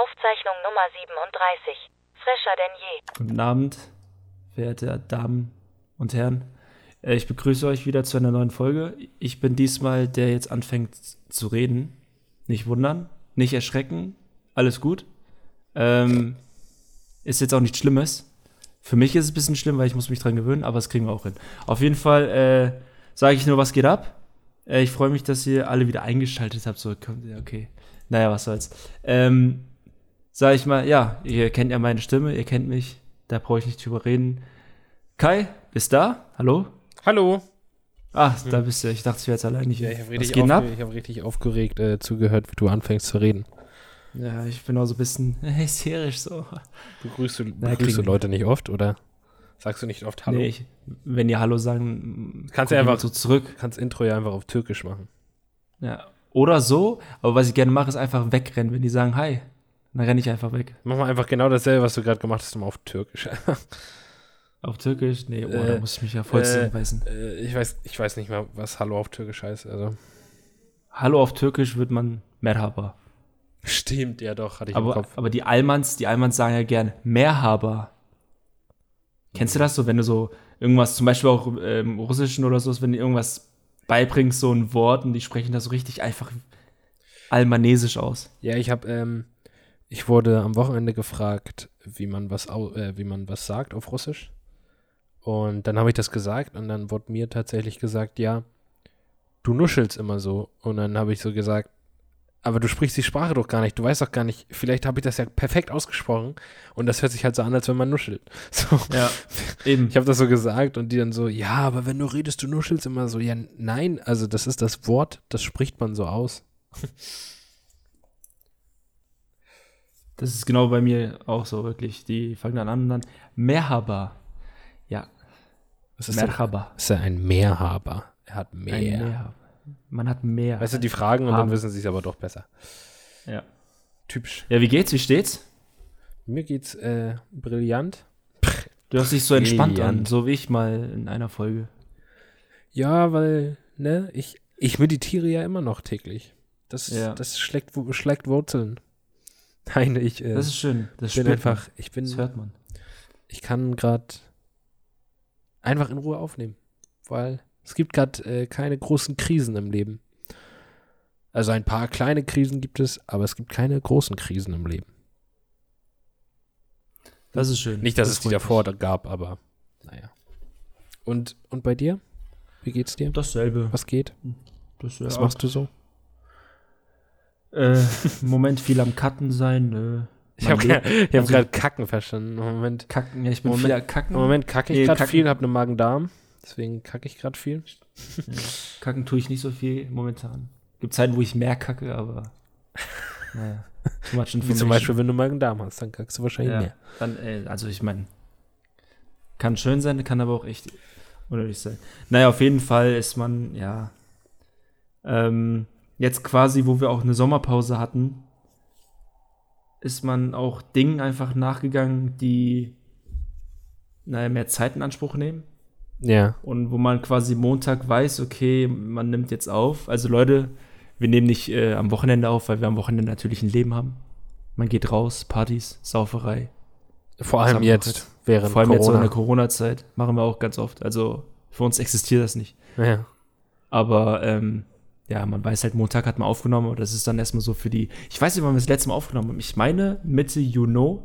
Aufzeichnung Nummer 37. Fresher denn je. Guten Abend, verehrte Damen und Herren. Äh, Ich begrüße euch wieder zu einer neuen Folge. Ich bin diesmal der jetzt anfängt zu reden. Nicht wundern, nicht erschrecken, alles gut. Ähm, ist jetzt auch nichts Schlimmes. Für mich ist es ein bisschen schlimm, weil ich muss mich dran gewöhnen, aber das kriegen wir auch hin. Auf jeden Fall äh, sage ich nur, was geht ab. Äh, ich freue mich, dass ihr alle wieder eingeschaltet habt. So, okay. Naja, was soll's. Ähm, sag ich mal, ja, ihr kennt ja meine Stimme, ihr kennt mich, da brauche ich nicht drüber reden. Kai, bist da? Hallo? Hallo. Ah, da bist du. Ich dachte, ich wäre jetzt allein nicht. Ja, ich habe richtig, aufge ich hab richtig aufgeregt äh, zugehört, wie du anfängst zu reden. Ja, ich bin auch so ein bisschen hysterisch so. Begrüßt du, Na, begrüßt du Leute nicht oft oder sagst du nicht oft Hallo? Nee, ich, wenn die Hallo sagen, Kannst du einfach- so zurück. kannst Intro ja einfach auf Türkisch machen. Ja. Oder so, aber was ich gerne mache, ist einfach wegrennen, wenn die sagen Hi. Dann renne ich einfach weg. Mach mal einfach genau dasselbe, was du gerade gemacht hast, nur auf Türkisch. Auf Türkisch? Nee, oh, Äh, da muss ich mich ja voll äh, zusammenbeißen. äh, ich, weiß, ich weiß nicht mehr, was Hallo auf Türkisch heißt. Also. Hallo auf Türkisch wird man Merhaba. Stimmt, ja doch, hatte ich im Aber, Kopf. aber die Almans, die Almans sagen ja gern Mehrhaber. Kennst du das so, wenn du so irgendwas, zum Beispiel auch ähm, im Russischen oder so, wenn du irgendwas beibringst, so ein Wort und die sprechen das so richtig einfach almanesisch aus. Ja, ich habe, ähm, ich wurde am Wochenende gefragt, wie man was, äh, wie man was sagt auf Russisch. Und dann habe ich das gesagt und dann wurde mir tatsächlich gesagt, ja, du nuschelst immer so. Und dann habe ich so gesagt, aber du sprichst die Sprache doch gar nicht. Du weißt doch gar nicht, vielleicht habe ich das ja perfekt ausgesprochen und das hört sich halt so an, als wenn man nuschelt. So. Ja, eben. Ich habe das so gesagt und die dann so, ja, aber wenn du redest, du nuschelst immer so. Ja, nein, also das ist das Wort, das spricht man so aus. Das ist genau bei mir auch so, wirklich. Die fangen dann an und dann Merhaba. Ja, Was ist Merhaba. ist er ein Mehrhaber. Er hat mehr. Ein Mehrhaber. Man hat mehr. Weißt du, die fragen und Haben. dann wissen sie es aber doch besser. ja. Typisch. ja, wie geht's? Wie steht's? Mir geht's äh, brillant. Du hast dich so entspannt an, Brillant. so wie ich mal in einer Folge. Ja, weil, ne, ich, ich meditiere ja immer noch täglich. Das, Ja. das schlägt, schlägt Wurzeln. Nein, ich, äh, Das ist schön. Das ich bin einfach, man. ich bin, Das hört man. ich kann gerade einfach in Ruhe aufnehmen. Weil es gibt gerade äh, keine großen Krisen im Leben. Also ein paar kleine Krisen gibt es, aber es gibt keine großen Krisen im Leben. Das ist schön. Nicht, dass Das es die davor mich. gab, aber naja. Und, und bei dir? Wie geht's dir? Dasselbe. Was geht? Das, Was machst du so? Äh, Moment viel am Cutten sein. Nö. Ich Man habe ich hab also- gerade Kacken verstanden. Moment, Kacken, ja, ich bin Moment- viel Kacken. im Moment kacke ich Nee, gerade viel, habe einen Magen-Darm. Deswegen kacke ich gerade viel. Ja, kacken tue ich nicht so viel momentan. Gibt Zeiten, wo ich mehr kacke, aber naja. Wie zum. Beispiel, wenn du Magen-Darm hast, dann kackst du wahrscheinlich ja, mehr. Dann, äh, also ich meine, kann schön sein, kann aber auch echt unnötig sein. Naja, auf jeden Fall ist man, ja, ähm, jetzt quasi, wo wir auch eine Sommerpause hatten, ist man auch Dingen einfach nachgegangen, die, naja, mehr Zeit in Anspruch nehmen. Ja. Und wo man quasi Montag weiß, okay, man nimmt jetzt auf. Also Leute, wir nehmen nicht äh, am Wochenende auf, weil wir am Wochenende natürlich ein Leben haben. Man geht raus, Partys, Sauferei. Vor allem jetzt, während Vor allem jetzt so in Corona. der Corona-Zeit machen wir auch ganz oft. Also für uns existiert das nicht. ja. Aber ähm, ja, man weiß halt, Montag hat man aufgenommen, aber das ist dann erstmal so für die. Ich weiß nicht, wann wir das letzte Mal aufgenommen haben. Ich meine Mitte Juni,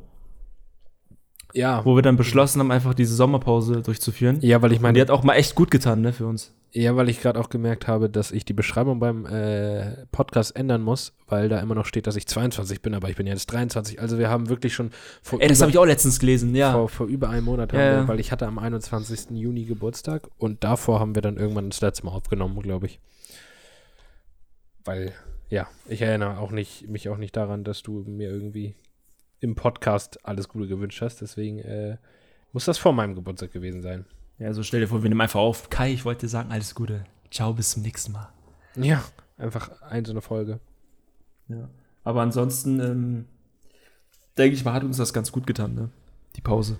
ja. wo wir dann beschlossen haben, einfach diese Sommerpause durchzuführen. Ja, weil ich Und meine, die hat auch mal echt gut getan, ne, für uns. Ja, weil ich gerade auch gemerkt habe, dass ich die Beschreibung beim äh, Podcast ändern muss, weil da immer noch steht, dass ich 22 bin, aber ich bin jetzt 23. Also wir haben wirklich schon vor, Ey, das über, habe ich auch letztens gelesen, ja. vor, vor über einem Monat, Ja, wir, ja. weil ich hatte am 21. Juni Geburtstag und davor haben wir dann irgendwann das letzte Mal aufgenommen, glaube ich. Weil, ja, ich erinnere auch nicht, mich auch nicht daran, dass du mir irgendwie im Podcast alles Gute gewünscht hast. Deswegen äh, muss das vor meinem Geburtstag gewesen sein. Ja, so stell dir vor, wir nehmen einfach auf. Kai, ich wollte dir sagen, alles Gute. Ciao, bis zum nächsten Mal. Ja, einfach ein so eine Folge. Ja. Aber ansonsten, ähm, denke ich mal, hat uns das ganz gut getan, ne? Die Pause.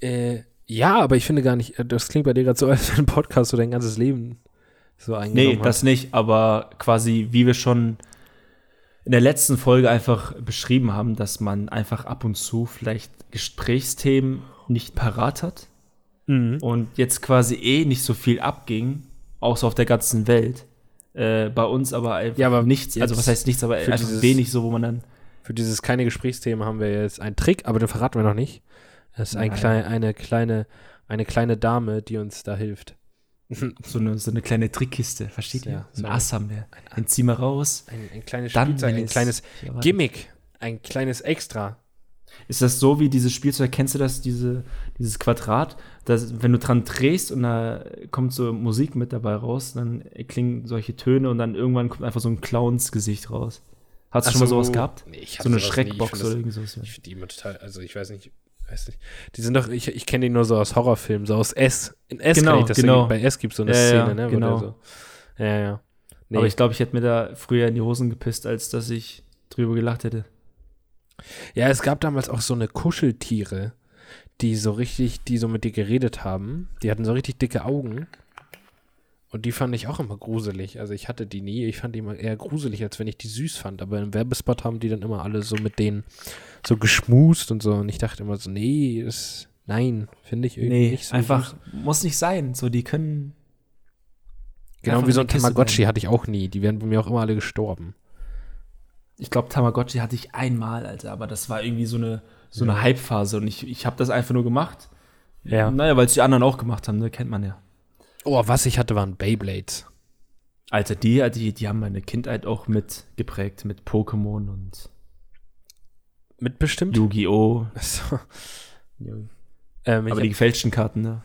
Äh, ja, aber ich finde gar nicht, äh, das klingt bei dir gerade so, als wenn ein Podcast so dein ganzes Leben so eingenommen Nee, das nicht, aber quasi, wie wir schon in der letzten Folge einfach beschrieben haben, dass man einfach ab und zu vielleicht Gesprächsthemen nicht parat hat Mhm. und jetzt quasi eh nicht so viel abging, außer auf der ganzen Welt. Äh, bei uns aber einfach Ja, aber nichts, also was heißt nichts, aber einfach dieses- wenig so, wo man dann Für dieses keine Gesprächsthemen haben wir jetzt einen Trick, aber den verraten wir noch nicht. Es ist ein klein, eine, kleine, eine kleine Dame, die uns da hilft. so eine, so eine kleine Trickkiste, versteht ihr? so Ein Ass haben wir. Dann ziehen wir raus. Ein, ein kleines Spielzeug, ein es- kleines. Gimmick, ein kleines Extra. Ist das so wie dieses Spielzeug, kennst du das, diese, dieses Quadrat, dass, wenn du dran drehst und da kommt so Musik mit dabei raus, dann klingen solche Töne und dann irgendwann kommt einfach so ein Clowns-Gesicht raus. Hast du schon mal so. sowas gehabt? Nee, ich So eine Schreckbox oder das- irgend sowas. Ich finde die immer total, also ich weiß nicht, weiß nicht. Die sind doch, ich, ich kenne die nur so aus Horrorfilmen, so aus S. In S Genau, ich das. genau. Bei S gibt es so eine Ja, ja, Szene, ne? wo genau. so, ja, ja. Nee. Aber ich glaube, ich hätte mir da früher in die Hosen gepisst, als dass ich drüber gelacht hätte. Ja, es gab damals auch so eine Kuscheltiere, die so richtig, die so mit dir geredet haben. Die hatten so richtig dicke Augen. Und die fand ich auch immer gruselig. Also ich hatte die nie. Ich fand die immer eher gruselig, als wenn ich die süß fand. Aber im Werbespot haben die dann immer alle so mit denen so geschmust und so. Und ich dachte immer so, nee, das, nein, finde ich irgendwie Nee, nicht so einfach, süß. muss nicht sein. So, die können. Genau wie so in ein Tamagotchi hatte ich auch nie. Die wären bei mir auch immer alle gestorben. Ich glaube, Tamagotchi hatte ich einmal, Alter, aber das war irgendwie so eine, so eine Hype-Phase und ich, ich habe das einfach nur gemacht. Ja. Naja, weil es die anderen auch gemacht haben, ne? kennt man ja. Oh, was ich hatte, waren Beyblades. Alter, die, die, die haben meine Kindheit auch mit geprägt, mit Pokémon und Mitbestimmt? Yu-Gi-Oh! So. Ähm, Ähm, ich aber die gefälschten Karten, ne?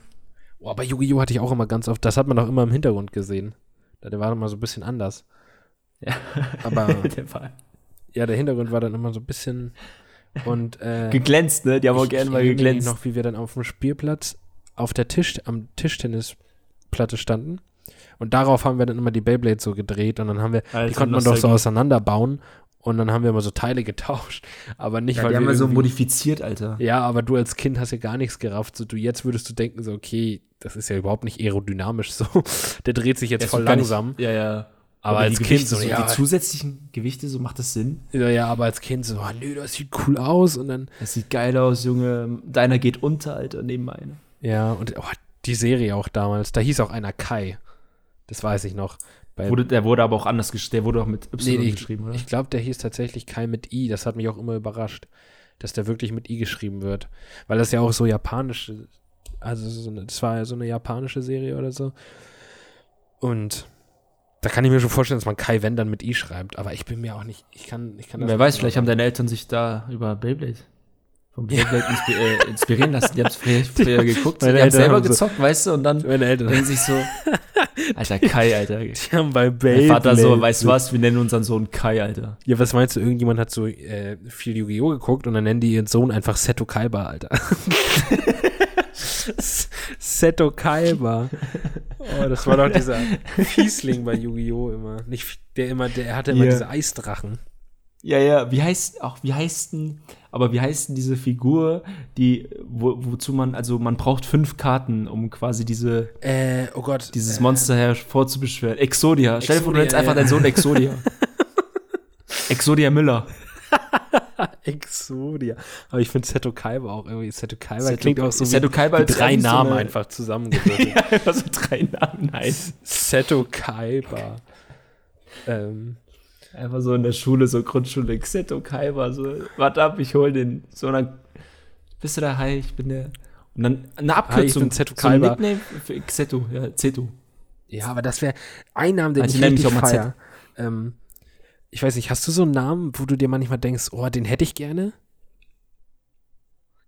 Oh, bei Yu-Gi-Oh! hatte ich auch immer ganz oft, das hat man auch immer im Hintergrund gesehen. Der war immer so ein bisschen anders. Ja. Aber Der war ja, der Hintergrund war dann immer so ein bisschen und äh, geglänzt, ne? Die haben auch ich- gerne ich mal geglänzt. noch, wie wir dann auf dem Spielplatz auf der Tisch, am Tischtennisplatte standen. Und darauf haben wir dann immer die Beyblades so gedreht und dann haben wir, die Alter, konnte man doch so auseinanderbauen und dann haben wir immer so Teile getauscht. Aber nicht, Ja, weil die haben wir wir so modifiziert, Alter. Ja, aber du als Kind hast ja gar nichts gerafft. So, du jetzt würdest du denken, so, okay, das ist ja überhaupt nicht aerodynamisch so. Der dreht sich jetzt Ja, voll gar nicht- langsam. Ja, ja. Aber als die Kind so, so, ja. die zusätzlichen Gewichte, so macht das Sinn. Ja, ja, aber als Kind so, oh, nö, das sieht cool aus. Und dann, Das sieht geil aus, Junge. Deiner geht unter, Alter, neben meiner. ja, und oh, die Serie auch damals, da hieß auch einer Kai. Das weiß ich noch. Bei, Wurde, der wurde aber auch anders geschrieben. Der wurde auch mit Y nee, geschrieben, oder? ich glaube, der hieß tatsächlich Kai mit I. Das hat mich auch immer überrascht, dass der wirklich mit I geschrieben wird. Weil das ja auch so japanische, also so eine, das war ja so eine japanische Serie oder so. Und da kann ich mir schon vorstellen, dass man Kai Wenn dann mit I schreibt. Aber ich bin mir auch nicht, ich kann, ich kann das Wer weiß, genau vielleicht haben sagen. deine Eltern sich da über Beyblade vom Beyblade inspi äh, inspirieren lassen. Die haben es früher, früher geguckt. Die haben Eltern selber haben so- gezockt, weißt du, und dann Meine Eltern, denken sich so, Alter, Kai, Alter. die haben bei Mein Beyblade. Vater so, weißt du was, wir nennen unseren Sohn Kai, Alter. Ja, was meinst du, irgendjemand hat so äh, viel Yu-Gi-Oh! geguckt und dann nennen die ihren Sohn einfach Seto Kaiba, Alter. Seto Kaiba. Oh, das war doch dieser Fiesling bei Yu-Gi-Oh! immer. Nicht, der immer, der hatte immer Ja. diese Eisdrachen. Ja, ja, wie heißt, auch, wie heißt denn, aber wie heißt denn diese Figur, die, wo, wozu man, also man braucht fünf Karten, um quasi diese, Äh, oh Gott. dieses äh, Monster hervorzubeschwören. Exodia. Stell dir vor, du Exodia, nennst einfach ja. deinen Sohn Exodia. Exodia Müller. Exodia. Aber ich finde Seto Kaiba auch irgendwie. Seto Kaiba Seto- klingt auch so Seto wie, Kaiba wie drei so Namen einfach zusammengewürfelt. ja, einfach so drei Namen. Nein. Seto Kaiba. Ähm, Einfach so in der Schule, so Grundschule, Xeto Kaiba, so, warte ab, ich hol den. So, und dann bist du da, hi, ich bin der. Und dann eine Abkürzung. bin Xeto so Kaiba. Nickname für Xeto, ja, Zeto. Ja, aber das wäre ein Name, den Also ich richtig auch mal feier. Ähm, ich weiß nicht, hast du so einen Namen, wo du dir manchmal denkst, oh, den hätte ich gerne?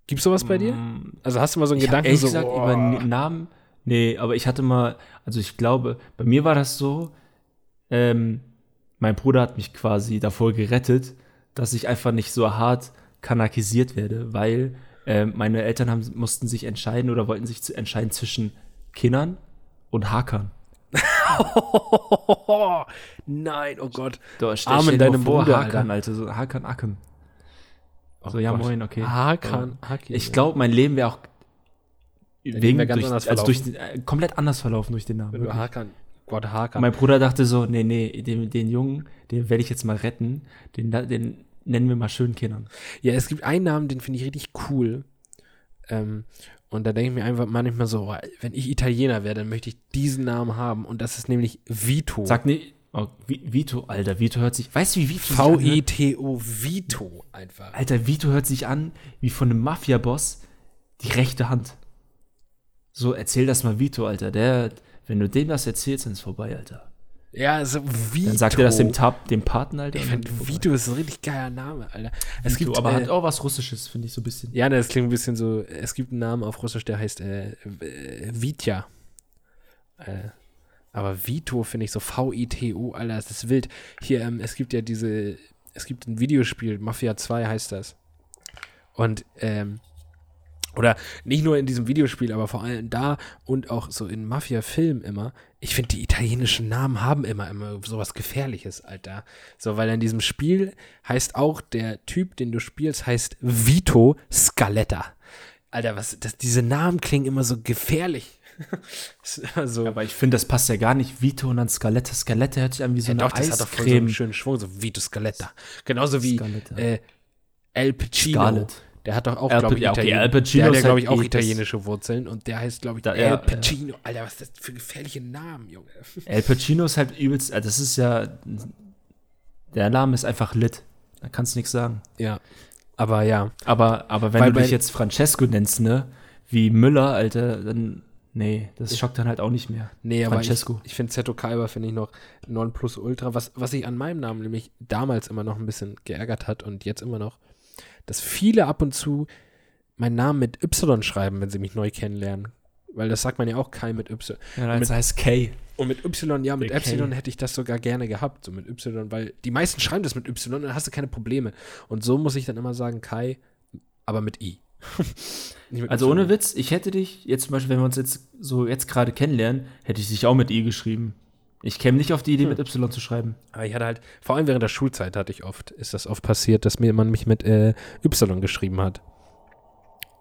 Gibt's sowas bei dir? Mm, Also hast du mal so einen Ich Gedanken ehrlich so, gesagt, oh, über Namen, nee, aber ich hatte mal, also ich glaube, bei mir war das so, ähm, mein Bruder hat mich quasi davor gerettet, dass ich einfach nicht so hart kanakisiert werde, weil ähm, meine Eltern haben, mussten sich entscheiden oder wollten sich zu entscheiden zwischen Kindern und Hackern. Nein, oh Gott. Da dir mal deinem vor, Bruder, Hakan, Alter, so Hakan Akem. So, ja, Oh Gott. moin, okay. Hakan, Haki. Ich glaube, mein Leben wäre auch wegen wär ganz durch, anders also durch den, äh, komplett anders verlaufen durch den Namen. Wenn du. Hakan Gott Hakan. Mein Bruder dachte so, nee, nee, den, den Jungen, den werde ich jetzt mal retten. Den, den nennen wir mal schön Kindern. Ja, es gibt einen Namen, den finde ich richtig cool. Ähm, und da denke ich mir einfach manchmal so, wenn ich Italiener wäre, dann möchte ich diesen Namen haben. Und das ist nämlich Vito. Sag nee, oh, Vito, Alter, Vito hört sich, weißt du, wie Vito V-I-T-O, Vito einfach. Alter, Vito hört sich an wie von einem Mafia-Boss die rechte Hand. So, erzähl das mal Vito, Alter. Der, wenn du dem das erzählst, dann ist vorbei, Alter. Ja, also Vito. Dann sagt er das dem, Tab, dem Paten, Alter. Ich finde, Vito ist ein richtig geiler Name, Alter. Es Vito, gibt, aber äh, hat auch was Russisches, finde ich so ein bisschen. Ja, das klingt ein bisschen so. Es gibt einen Namen auf Russisch, der heißt äh, Vitya. Äh, aber Vito finde ich so V-I-T-O, Alter, das ist wild. Hier, ähm, es gibt ja diese. Es gibt ein Videospiel, Mafia 2 heißt das. Und, ähm, oder nicht nur in diesem Videospiel, aber vor allem da und auch so in Mafia-Filmen immer. Ich finde, die italienischen Namen haben immer, immer sowas Gefährliches, Alter. So, weil in diesem Spiel heißt auch der Typ, den du spielst, heißt Vito Scaletta. Alter, was, das, diese Namen klingen immer so gefährlich. so. Aber ich finde, das passt ja gar nicht. Vito und dann Scaletta. Scaletta hört sich an wie so ja, eine doch, das hat doch voll so einen schönen Schwung, so Vito Scaletta. Genauso wie äh, El Pacino. Scarlett. Der hat doch auch, Al glaube ich, okay, Al Pacino der hat ja, glaube halt ich, auch italienische Wurzeln und der heißt, glaube ich, Da- El ja, Pacino. Alter, was ist das für gefährliche Namen, Junge? El Pacino ist halt übelst, also das ist ja, der Name ist einfach lit. Da kannst du nichts sagen. Ja, aber ja. Aber, aber wenn Weil du dich jetzt Francesco nennst, ne, wie Müller, Alter, dann, nee, das schockt dann halt auch nicht mehr. Nee, aber Francesco. ich, ich finde Zetto Kalber finde ich noch non plus ultra. Was, was sich an meinem Namen nämlich damals immer noch ein bisschen geärgert hat und jetzt immer noch, dass viele ab und zu meinen Namen mit Y schreiben, wenn sie mich neu kennenlernen. Weil das sagt man ja auch Kai mit Y. Ja, das heißt K. Und mit Y, ja, mit Epsilon hätte ich das sogar gerne gehabt, so mit Y, weil die meisten schreiben das mit Y und dann hast du keine Probleme. Und so muss ich dann immer sagen, Kai, aber mit I. Mit Also ohne Witz, ich hätte dich, jetzt zum Beispiel, wenn wir uns jetzt so jetzt gerade kennenlernen, hätte ich dich auch mit I geschrieben. Ich käme nicht auf die Idee, Hm. mit Y zu schreiben. Aber ich hatte halt, vor allem während der Schulzeit hatte ich oft, ist das oft passiert, dass mir man mich mit äh, Y geschrieben hat.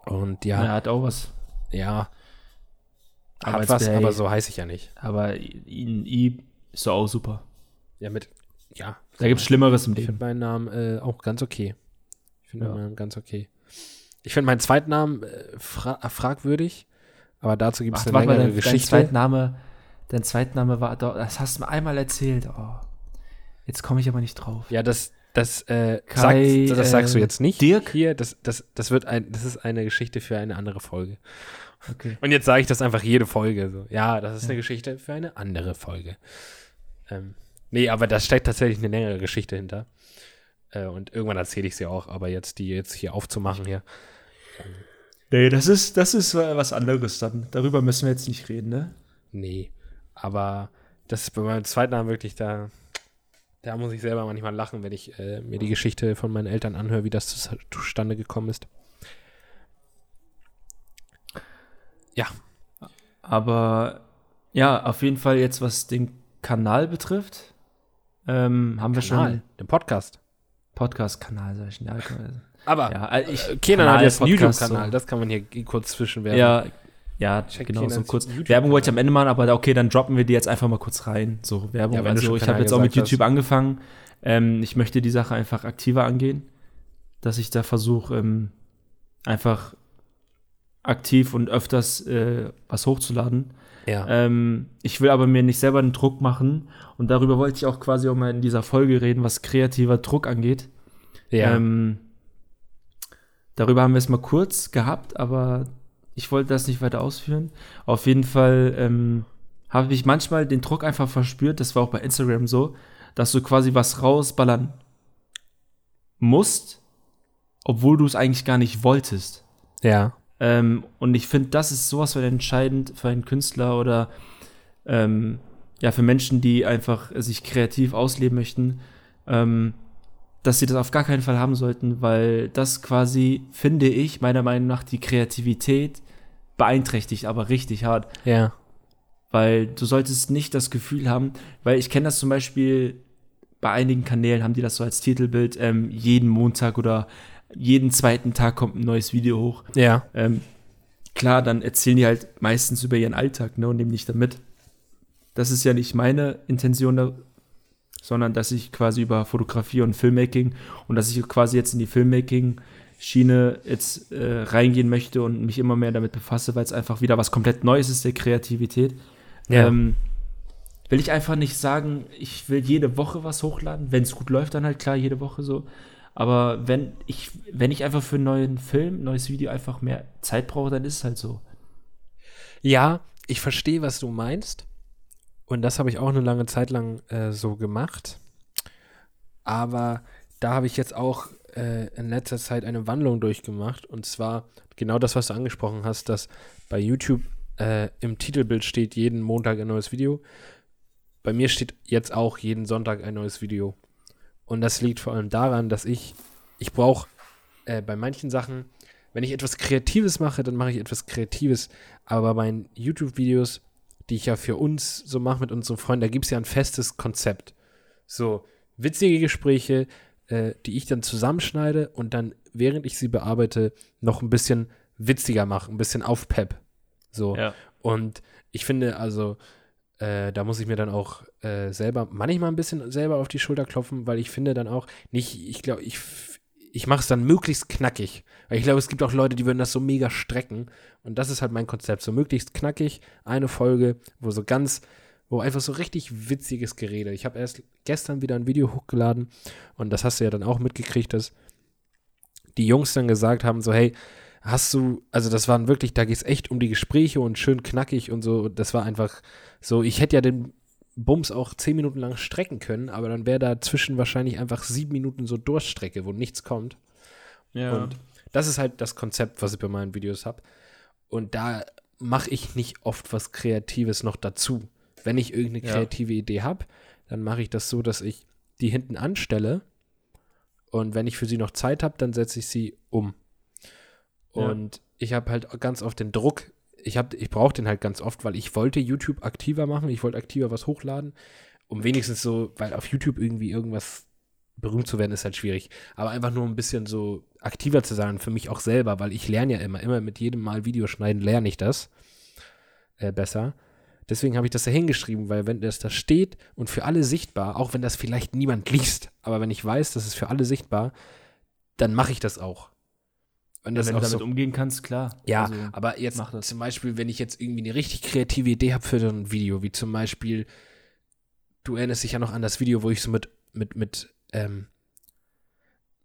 Und Ja, ja, hat auch was. ja, Aber hat was, bei- aber so heiße ich ja nicht. Aber I, I ist doch auch super. Ja, mit, ja. Da gibt es Schlimmeres im Ich Leben. finde meinen Namen äh, auch ganz okay. Ich finde Ja. meinen Namen ganz okay. Ich finde meinen zweiten Namen äh, fra fragwürdig, aber dazu gibt es eine längere dein, dein Geschichte. Zweitname, dein Zweitname war, doch, das hast du mir einmal erzählt. Oh. Jetzt komme ich aber nicht drauf. Ja, das, das, äh, Kai, sagt, das sagst du jetzt nicht. Dirk? Hier, das, das, das wird ein, das ist eine Geschichte für eine andere Folge. Okay. Und jetzt sage ich das einfach jede Folge so. Ja, das ist eine Geschichte für eine andere Folge. Ähm, nee, aber da steckt tatsächlich eine längere Geschichte hinter. Äh, und irgendwann erzähle ich sie auch, aber jetzt die jetzt hier aufzumachen hier. Nee, das ist, das ist was anderes dann. Darüber müssen wir jetzt nicht reden, ne? Nee. Aber das ist bei meinem zweiten Namen wirklich da. Da muss ich selber manchmal lachen, wenn ich äh, mir die Geschichte von meinen Eltern anhöre, wie das zus- zustande gekommen ist. Ja, Aber ja, auf jeden Fall jetzt, was den Kanal betrifft, ähm, haben wir Kanal, schon den Podcast. Podcast-Kanal, sag ich. Aber ja, also ich, äh, Kenan hat jetzt einen YouTube-Kanal, so. das kann man hier kurz zwischenwerfen. Ja, ja, Check genau, so kurz. Werbung wollte ich am Ende machen, aber okay, dann droppen wir die jetzt einfach mal kurz rein. So, Werbung. Ja, also ich habe jetzt auch mit gesagt hast. YouTube angefangen. Ähm, ich möchte die Sache einfach aktiver angehen, dass ich da versuche, ähm, einfach aktiv und öfters äh, was hochzuladen. ja. Ähm, ich will aber mir nicht selber einen Druck machen und darüber wollte ich auch quasi auch mal in dieser Folge reden, was kreativer Druck angeht. ja. Ähm, darüber haben wir es mal kurz gehabt, aber ich wollte das nicht weiter ausführen. Auf jeden Fall ähm, habe ich manchmal den Druck einfach verspürt, das war auch bei Instagram so, dass du quasi was rausballern musst, obwohl du es eigentlich gar nicht wolltest. ja. Ähm, und ich finde, das ist sowas von entscheidend für einen Künstler oder ähm, ja, für Menschen, die einfach sich kreativ ausleben möchten, ähm, dass sie das auf gar keinen Fall haben sollten, weil das quasi, finde ich, meiner Meinung nach die Kreativität beeinträchtigt, aber richtig hart. Ja. Weil du solltest nicht das Gefühl haben, weil ich kenne das zum Beispiel bei einigen Kanälen, haben die das so als Titelbild, ähm, jeden Montag oder jeden zweiten Tag kommt ein neues Video hoch. Ja. Ähm, klar, dann erzählen die halt meistens über ihren Alltag, ne, und nehmen nicht damit. das ist ja nicht meine Intention, da, sondern dass ich quasi über Fotografie und Filmmaking und dass ich quasi jetzt in die Filmmaking-Schiene jetzt äh, reingehen möchte und mich immer mehr damit befasse, weil es einfach wieder was komplett Neues ist, der Kreativität. Ja. Ähm, will ich einfach nicht sagen, ich will jede Woche was hochladen. Wenn es gut läuft, dann halt klar jede Woche so. Aber wenn ich, wenn ich einfach für einen neuen Film, neues Video einfach mehr Zeit brauche, dann ist es halt so. Ja, ich verstehe, was du meinst. Und das habe ich auch eine lange Zeit lang äh, so gemacht. Aber da habe ich jetzt auch äh, in letzter Zeit eine Wandlung durchgemacht. Und zwar genau das, was du angesprochen hast, dass bei YouTube äh, im Titelbild steht jeden Montag ein neues Video. Bei mir steht jetzt auch jeden Sonntag ein neues Video. Und das liegt vor allem daran, dass ich, ich brauche äh, bei manchen Sachen, wenn ich etwas Kreatives mache, dann mache ich etwas Kreatives. Aber bei meinen YouTube-Videos, die ich ja für uns so mache mit unseren Freunden, da gibt es ja ein festes Konzept. So witzige Gespräche, äh, die ich dann zusammenschneide und dann, während ich sie bearbeite, noch ein bisschen witziger mache, ein bisschen aufpep. So. Ja. Und ich finde, also, äh, da muss ich mir dann auch äh, selber, manchmal ein bisschen selber auf die Schulter klopfen, weil ich finde dann auch nicht, ich glaube, ich, ich mache es dann möglichst knackig. Weil ich glaube, es gibt auch Leute, die würden das so mega strecken. Und das ist halt mein Konzept. So möglichst knackig, eine Folge, wo so ganz, wo einfach so richtig witziges Gerede. Ich habe erst gestern wieder ein Video hochgeladen und das hast du ja dann auch mitgekriegt, dass die Jungs dann gesagt haben: so, hey, hast du, also das waren wirklich, da geht es echt um die Gespräche und schön knackig und so. Das war einfach so, ich hätte ja den Bums auch zehn Minuten lang strecken können, aber dann wäre dazwischen wahrscheinlich einfach sieben Minuten so Durchstrecke, wo nichts kommt. Ja. Und das ist halt das Konzept, was ich bei meinen Videos habe. Und da mache ich nicht oft was Kreatives noch dazu. Wenn ich irgendeine Ja. kreative Idee habe, dann mache ich das so, dass ich die hinten anstelle und wenn ich für sie noch Zeit habe, dann setze ich sie um. Ja. Und ich habe halt ganz oft den Druck, ich, hab- ich brauche den halt ganz oft, weil ich wollte YouTube aktiver machen, ich wollte aktiver was hochladen, um wenigstens so, weil auf YouTube irgendwie irgendwas berühmt zu werden, ist halt schwierig. Aber einfach nur ein bisschen so aktiver zu sein, für mich auch selber, weil ich lerne ja immer, immer mit jedem Mal Videoschneiden lerne ich das äh, besser. Deswegen habe ich das da hingeschrieben, weil wenn das da steht und für alle sichtbar, auch wenn das vielleicht niemand liest, aber wenn ich weiß, das ist für alle sichtbar, dann mache ich das auch. Wenn das wenn du auch damit so, umgehen kannst, klar. ja, Also, aber jetzt mach das. zum Beispiel, wenn ich jetzt irgendwie eine richtig kreative Idee habe für so ein Video, wie zum Beispiel, du erinnerst dich ja noch an das Video, wo ich so mit, mit, mit, ähm,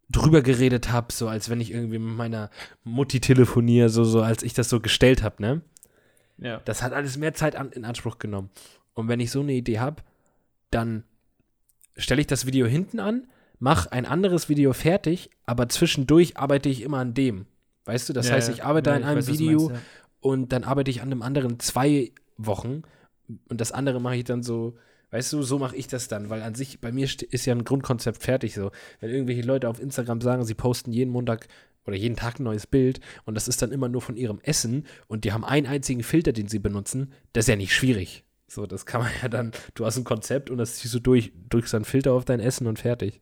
drüber geredet habe, so als wenn ich irgendwie mit meiner Mutti telefoniere, so, so als ich das so gestellt habe, ne? ja. Das hat alles mehr Zeit an, in Anspruch genommen. Und wenn ich so eine Idee habe, dann stelle ich das Video hinten an, mache ein anderes Video fertig, aber zwischendurch arbeite ich immer an dem. Weißt du, das Ja, heißt, ich arbeite Ja, an einem weiß, Video meinst, und dann arbeite ich an dem anderen zwei Wochen und das andere mache ich dann so, weißt du, so mache ich das dann, weil an sich bei mir st- ist ja ein Grundkonzept fertig so. Wenn irgendwelche Leute auf Instagram sagen, sie posten jeden Montag oder jeden Tag ein neues Bild und das ist dann immer nur von ihrem Essen und die haben einen einzigen Filter, den sie benutzen, das ist ja nicht schwierig. So, das kann man ja dann, du hast ein Konzept und das ziehst du durch, drückst dann Filter auf dein Essen und fertig.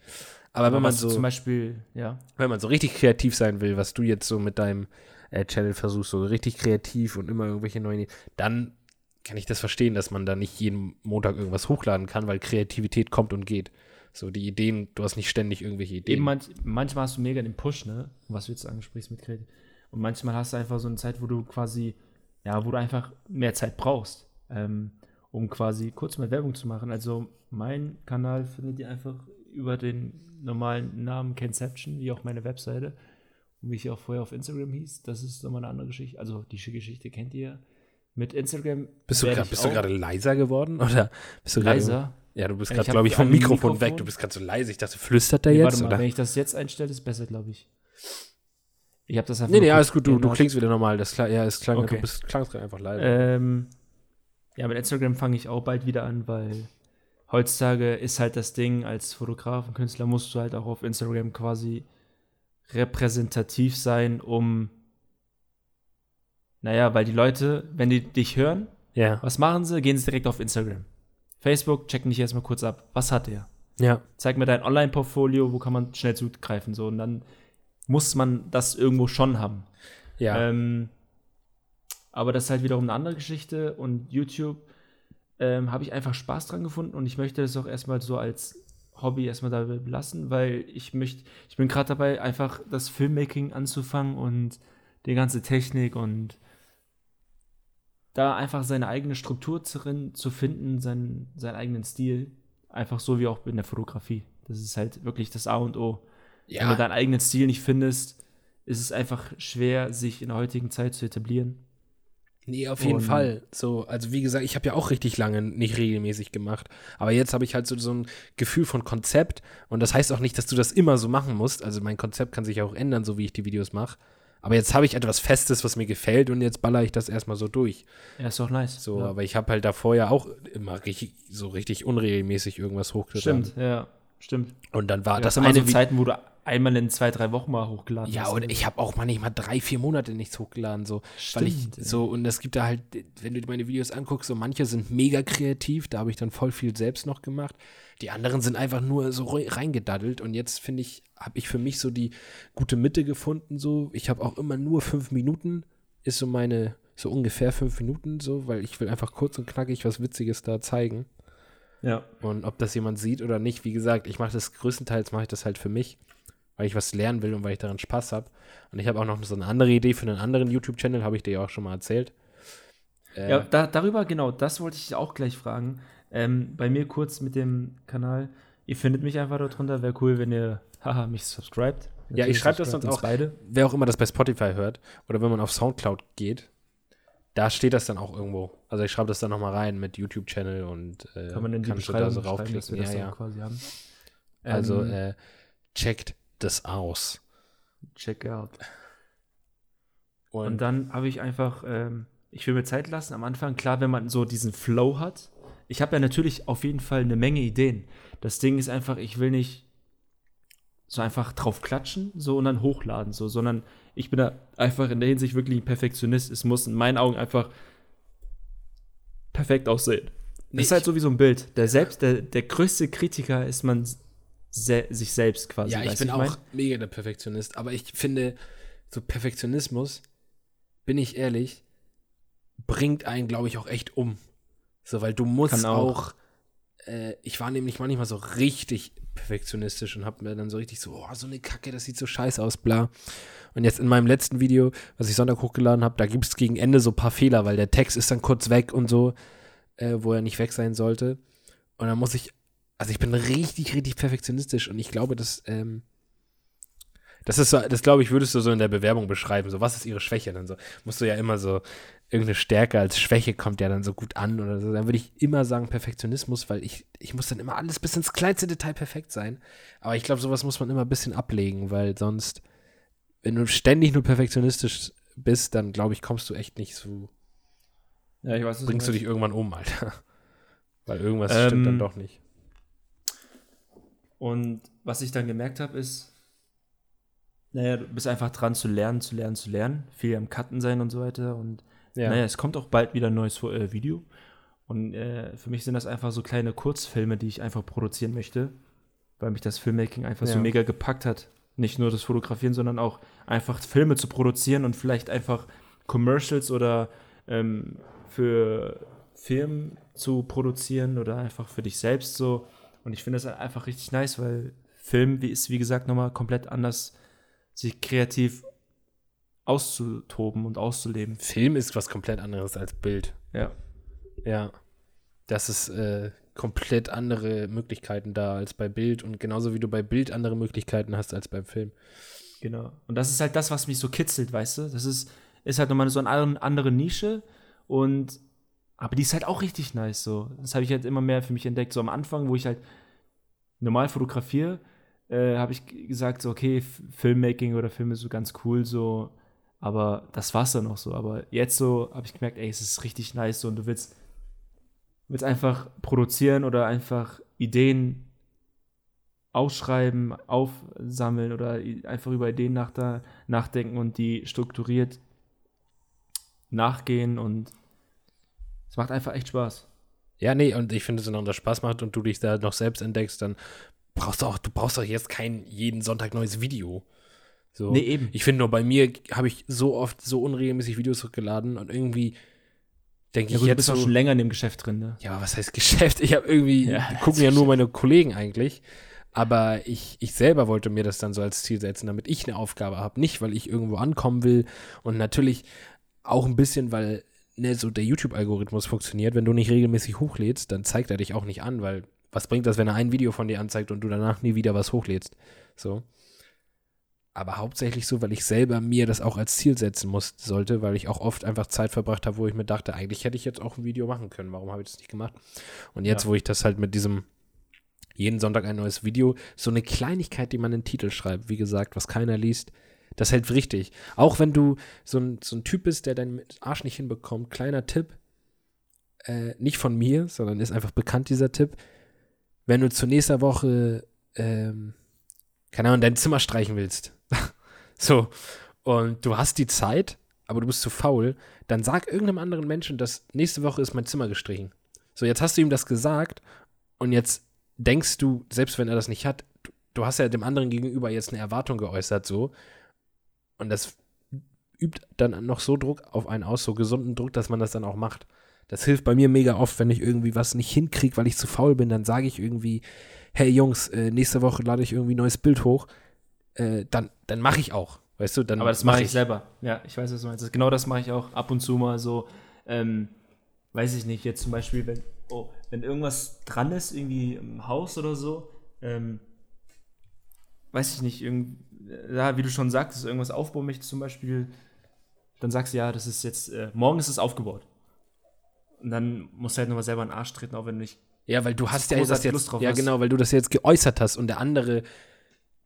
Aber wenn man so Zum Beispiel, ja. wenn man so richtig kreativ sein will, was du jetzt so mit deinem äh, Channel versuchst, so richtig kreativ und immer irgendwelche neuen, Ideen, dann kann ich das verstehen, dass man da nicht jeden Montag irgendwas hochladen kann, weil Kreativität kommt und geht. So die Ideen, du hast nicht ständig irgendwelche Ideen. Eben manch, manchmal hast du mega den Push, ne? Was du jetzt ansprichst mit Kreativ. Und manchmal hast du einfach so eine Zeit, wo du quasi, ja, wo du einfach mehr Zeit brauchst, ähm, um quasi kurz mal Werbung zu machen. Also mein Kanal findet ihr einfach über den normalen Namen Conception, wie auch meine Webseite. Und wie ich auch vorher auf Instagram hieß. Das ist nochmal eine andere Geschichte. Also die Geschichte kennt ihr. Mit Instagram bist du gerade leiser geworden oder bist du gerade leiser. Ja, du bist gerade glaube ich vom Mikrofon, Mikrofon. weg. Du bist gerade so leise. Ich dachte, flüstert er Nee, jetzt warte mal, oder? wenn ich das jetzt einstelle, ist besser, glaube ich. Ich habe das einfach Nee, nee, alles gut, du, du geändert. klingst wieder normal. Das ja, es klang, Okay. du bist klang gerade einfach leise. Ähm, ja, mit Instagram fange ich auch bald wieder an, weil heutzutage ist halt das Ding, als Fotograf und Künstler musst du halt auch auf Instagram quasi repräsentativ sein, um, naja, weil die Leute, wenn die dich hören, ja, was machen sie? Gehen sie direkt auf Instagram. Facebook, checken dich erstmal kurz ab. Was hat der? ja, Zeig mir dein Online-Portfolio, wo kann man schnell zugreifen, so, und dann muss man das irgendwo schon haben. ja. Ähm, aber das ist halt wiederum eine andere Geschichte und YouTube ähm, habe ich einfach Spaß dran gefunden und ich möchte das auch erstmal so als Hobby erstmal dabei belassen, weil ich möchte, ich bin gerade dabei, einfach das Filmmaking anzufangen und die ganze Technik und da einfach seine eigene Struktur zu, zu finden, seinen, seinen eigenen Stil. Einfach so wie auch in der Fotografie. Das ist halt wirklich das A und O. Ja. Wenn du deinen eigenen Stil nicht findest, ist es einfach schwer, sich in der heutigen Zeit zu etablieren. Nee, auf jeden Und- Fall. So, also wie gesagt, ich habe ja auch richtig lange nicht regelmäßig gemacht. Aber jetzt habe ich halt so, so ein Gefühl von Konzept. Und das heißt auch nicht, dass du das immer so machen musst. Also mein Konzept kann sich auch ändern, so wie ich die Videos mache. Aber jetzt habe ich etwas Festes, was mir gefällt und jetzt baller ich das erstmal so durch. Ja, ist doch nice. So, ja. aber ich habe halt davor ja auch immer richtig, so richtig unregelmäßig irgendwas hochgeladen. Stimmt, ja, stimmt. Und dann war Du das immer eine so Zeiten, wo du einmal in zwei, drei Wochen mal hochgeladen Ja, hast. und ich habe auch manchmal drei, vier Monate nichts hochgeladen, so. weil ich Stimmt, so, und es gibt da halt, wenn du meine Videos anguckst, so manche sind mega kreativ, da habe ich dann voll viel selbst noch gemacht. Die anderen sind einfach nur so rei- reingedaddelt und jetzt finde ich, habe ich für mich so die gute Mitte gefunden, so. Ich habe auch immer nur fünf Minuten, ist so meine, so ungefähr fünf Minuten, so, weil ich will einfach kurz und knackig was Witziges da zeigen. Ja. Und ob das jemand sieht oder nicht, wie gesagt, ich mache das größtenteils, mache ich das halt für mich, weil ich was lernen will und weil ich daran Spaß habe. Und ich habe auch noch so eine andere Idee für einen anderen YouTube-Channel, habe ich dir ja auch schon mal erzählt. Äh, Ja, da, darüber, genau, das wollte ich auch gleich fragen. Ähm, bei mir kurz mit dem Kanal. Ihr findet mich einfach darunter. Wäre cool, wenn ihr, haha, mich subscribt. Ja, ich schreib das sonst uns auch. beide. Wer auch immer das bei Spotify hört oder wenn man auf Soundcloud geht, da steht das dann auch irgendwo. Also ich schreibe das dann nochmal rein mit YouTube-Channel und äh, Kann man in die Beschreibung da so schreiben, dass wir raufklicken. das Ja, ja. quasi haben. Also Ähm, äh, checkt das aus. check out. Und, Und dann habe ich einfach, ähm, ich will mir Zeit lassen am Anfang. Klar, wenn man so diesen Flow hat. Ich habe ja natürlich auf jeden Fall eine Menge Ideen. Das Ding ist einfach, ich will nicht so einfach drauf klatschen, so und dann hochladen, so, sondern ich bin da einfach in der Hinsicht wirklich ein Perfektionist. Es muss in meinen Augen einfach perfekt aussehen. Nee, das ist halt so wie so ein Bild. Der selbst, der, der größte Kritiker ist man se sich selbst quasi. Ja, ich bin du, auch mein? mega der Perfektionist, aber ich finde, so Perfektionismus, bin ich ehrlich, bringt einen, glaube ich, auch echt um. So, weil du musst auch. auch, äh, ich war nämlich manchmal so richtig perfektionistisch und hab mir dann so richtig so, oh, so eine Kacke, das sieht so scheiße aus, bla. Und jetzt in meinem letzten Video, was ich Sonntag hochgeladen habe, da gibt es gegen Ende so ein paar Fehler, weil der Text ist dann kurz weg und so, äh, wo er nicht weg sein sollte. Und dann muss ich, also ich bin richtig, richtig perfektionistisch und ich glaube, dass, ähm, das ist so, das glaube ich, würdest du so in der Bewerbung beschreiben. So, was ist ihre Schwäche? Dann so, musst du ja immer so, irgendeine Stärke als Schwäche kommt ja dann so gut an oder so. Dann würde ich immer sagen Perfektionismus, weil ich, ich muss dann immer alles bis ins kleinste Detail perfekt sein. Aber ich glaube, sowas muss man immer ein bisschen ablegen, weil sonst, wenn du ständig nur perfektionistisch bist, dann glaube ich, kommst du echt nicht so, Ja, ich weiß, was bringst du dich irgendwann um, Alter. Weil irgendwas Ähm, stimmt dann doch nicht. Und was ich dann gemerkt habe, ist, naja, du bist einfach dran zu lernen, zu lernen, zu lernen. Viel am Cutten sein und so weiter. Und Ja. naja, es kommt auch bald wieder ein neues äh, Video. Und äh, für mich sind das einfach so kleine Kurzfilme, die ich einfach produzieren möchte, weil mich das Filmmaking einfach so Ja. mega gepackt hat. Nicht nur das Fotografieren, sondern auch einfach Filme zu produzieren und vielleicht einfach Commercials oder ähm, für Firmen zu produzieren oder einfach für dich selbst so. Und ich finde das einfach richtig nice, weil Film wie ist, wie gesagt, nochmal komplett anders, sich kreativ auszutoben und auszuleben. Film ist was komplett anderes als Bild. Ja. Ja. Das ist äh, komplett andere Möglichkeiten da als bei Bild und genauso wie du bei Bild andere Möglichkeiten hast als beim Film. Genau. Und das ist halt das, was mich so kitzelt, weißt du? Das ist, ist halt nochmal so eine andere, Nische und aber die ist halt auch richtig nice so. Das habe ich halt immer mehr für mich entdeckt. So am Anfang, wo ich halt normal fotografiere, äh, habe ich gesagt, so, okay, Filmmaking oder Film ist so ganz cool, so, aber das war's dann noch so. Aber jetzt so habe ich gemerkt, ey, es ist richtig nice so und du willst, willst einfach produzieren oder einfach Ideen ausschreiben, aufsammeln oder einfach über Ideen nach da, nachdenken und die strukturiert nachgehen und es macht einfach echt Spaß. Ja, nee, und ich finde, solange das Spaß macht und du dich da noch selbst entdeckst, dann brauchst du auch, du brauchst doch jetzt kein jeden Sonntag neues Video. So. Nee, eben. Ich finde nur bei mir habe ich so oft so unregelmäßig Videos hochgeladen und irgendwie denke Ja, ich gut, du jetzt bist auch so, schon länger in dem Geschäft drin, ne? ja, aber was heißt Geschäft? Ich habe irgendwie, Ja, gucken ja nur meine Kollegen eigentlich. Aber ich, ich selber wollte mir das dann so als Ziel setzen, damit ich eine Aufgabe habe. Nicht, weil ich irgendwo ankommen will. Und natürlich auch ein bisschen, weil ne, so der YouTube-Algorithmus funktioniert. Wenn du nicht regelmäßig hochlädst, dann zeigt er dich auch nicht an, weil was bringt das, wenn er ein Video von dir anzeigt und du danach nie wieder was hochlädst? So. Aber hauptsächlich so, weil ich selber mir das auch als Ziel setzen muss, sollte, weil ich auch oft einfach Zeit verbracht habe, wo ich mir dachte, eigentlich hätte ich jetzt auch ein Video machen können. Warum habe ich das nicht gemacht? Und jetzt, Ja. wo ich das halt mit diesem jeden Sonntag ein neues Video, so eine Kleinigkeit, die man in den Titel schreibt, wie gesagt, was keiner liest, das hält richtig. Auch wenn du so ein, so ein Typ bist, der deinen Arsch nicht hinbekommt, kleiner Tipp, äh, nicht von mir, sondern ist einfach bekannt, dieser Tipp. Wenn du zur nächster Woche, ähm, keine Ahnung, dein Zimmer streichen willst, so, und du hast die Zeit, aber du bist zu faul, dann sag irgendeinem anderen Menschen, dass nächste Woche ist mein Zimmer gestrichen. So, jetzt hast du ihm das gesagt und jetzt denkst du, selbst wenn er das nicht hat, du, du hast ja dem anderen gegenüber jetzt eine Erwartung geäußert, so. Und das übt dann noch so Druck auf einen aus, so gesunden Druck, dass man das dann auch macht. Das hilft bei mir mega oft, wenn ich irgendwie was nicht hinkriege, weil ich zu faul bin, dann sage ich irgendwie, hey Jungs, äh, nächste Woche lade ich irgendwie ein neues Bild hoch. Äh, dann dann mache ich auch. Weißt du, dann Aber das mache ich selber. Ja, ich weiß, was du meinst. Genau das mache ich auch ab und zu mal so. Ähm, weiß ich nicht, jetzt zum Beispiel, wenn, oh, wenn irgendwas dran ist, irgendwie im Haus oder so, ähm, weiß ich nicht, irgend, ja, wie du schon sagst, dass irgendwas aufbauen möchtest zum Beispiel, dann sagst du, ja, das ist jetzt, äh, morgen ist es aufgebaut. Und dann musst du halt nochmal selber in den Arsch treten, auch wenn du nicht Ja, weil du hast ja das jetzt, Lust drauf ja hast. genau, weil du das jetzt geäußert hast und der andere,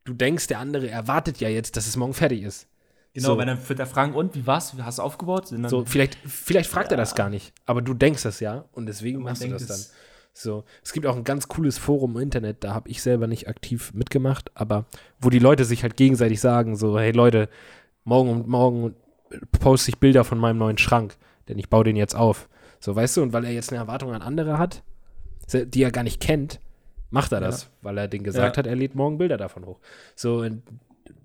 du denkst, der andere erwartet ja jetzt, dass es morgen fertig ist. Genau, So. weil dann wird er fragen, und wie war's? Wie hast du aufgebaut? Und dann, So, vielleicht, vielleicht fragt er das gar nicht, aber du denkst das ja und deswegen Man machst du das dann. es. So, es gibt auch ein ganz cooles Forum im Internet, da habe ich selber nicht aktiv mitgemacht, aber wo die Leute sich halt gegenseitig sagen, so, hey Leute, morgen und morgen poste ich Bilder von meinem neuen Schrank, denn ich baue den jetzt auf. So, weißt du, und weil er jetzt eine Erwartung an andere hat, die er gar nicht kennt, macht er das, weil er den gesagt Ja. hat, er lädt morgen Bilder davon hoch. So,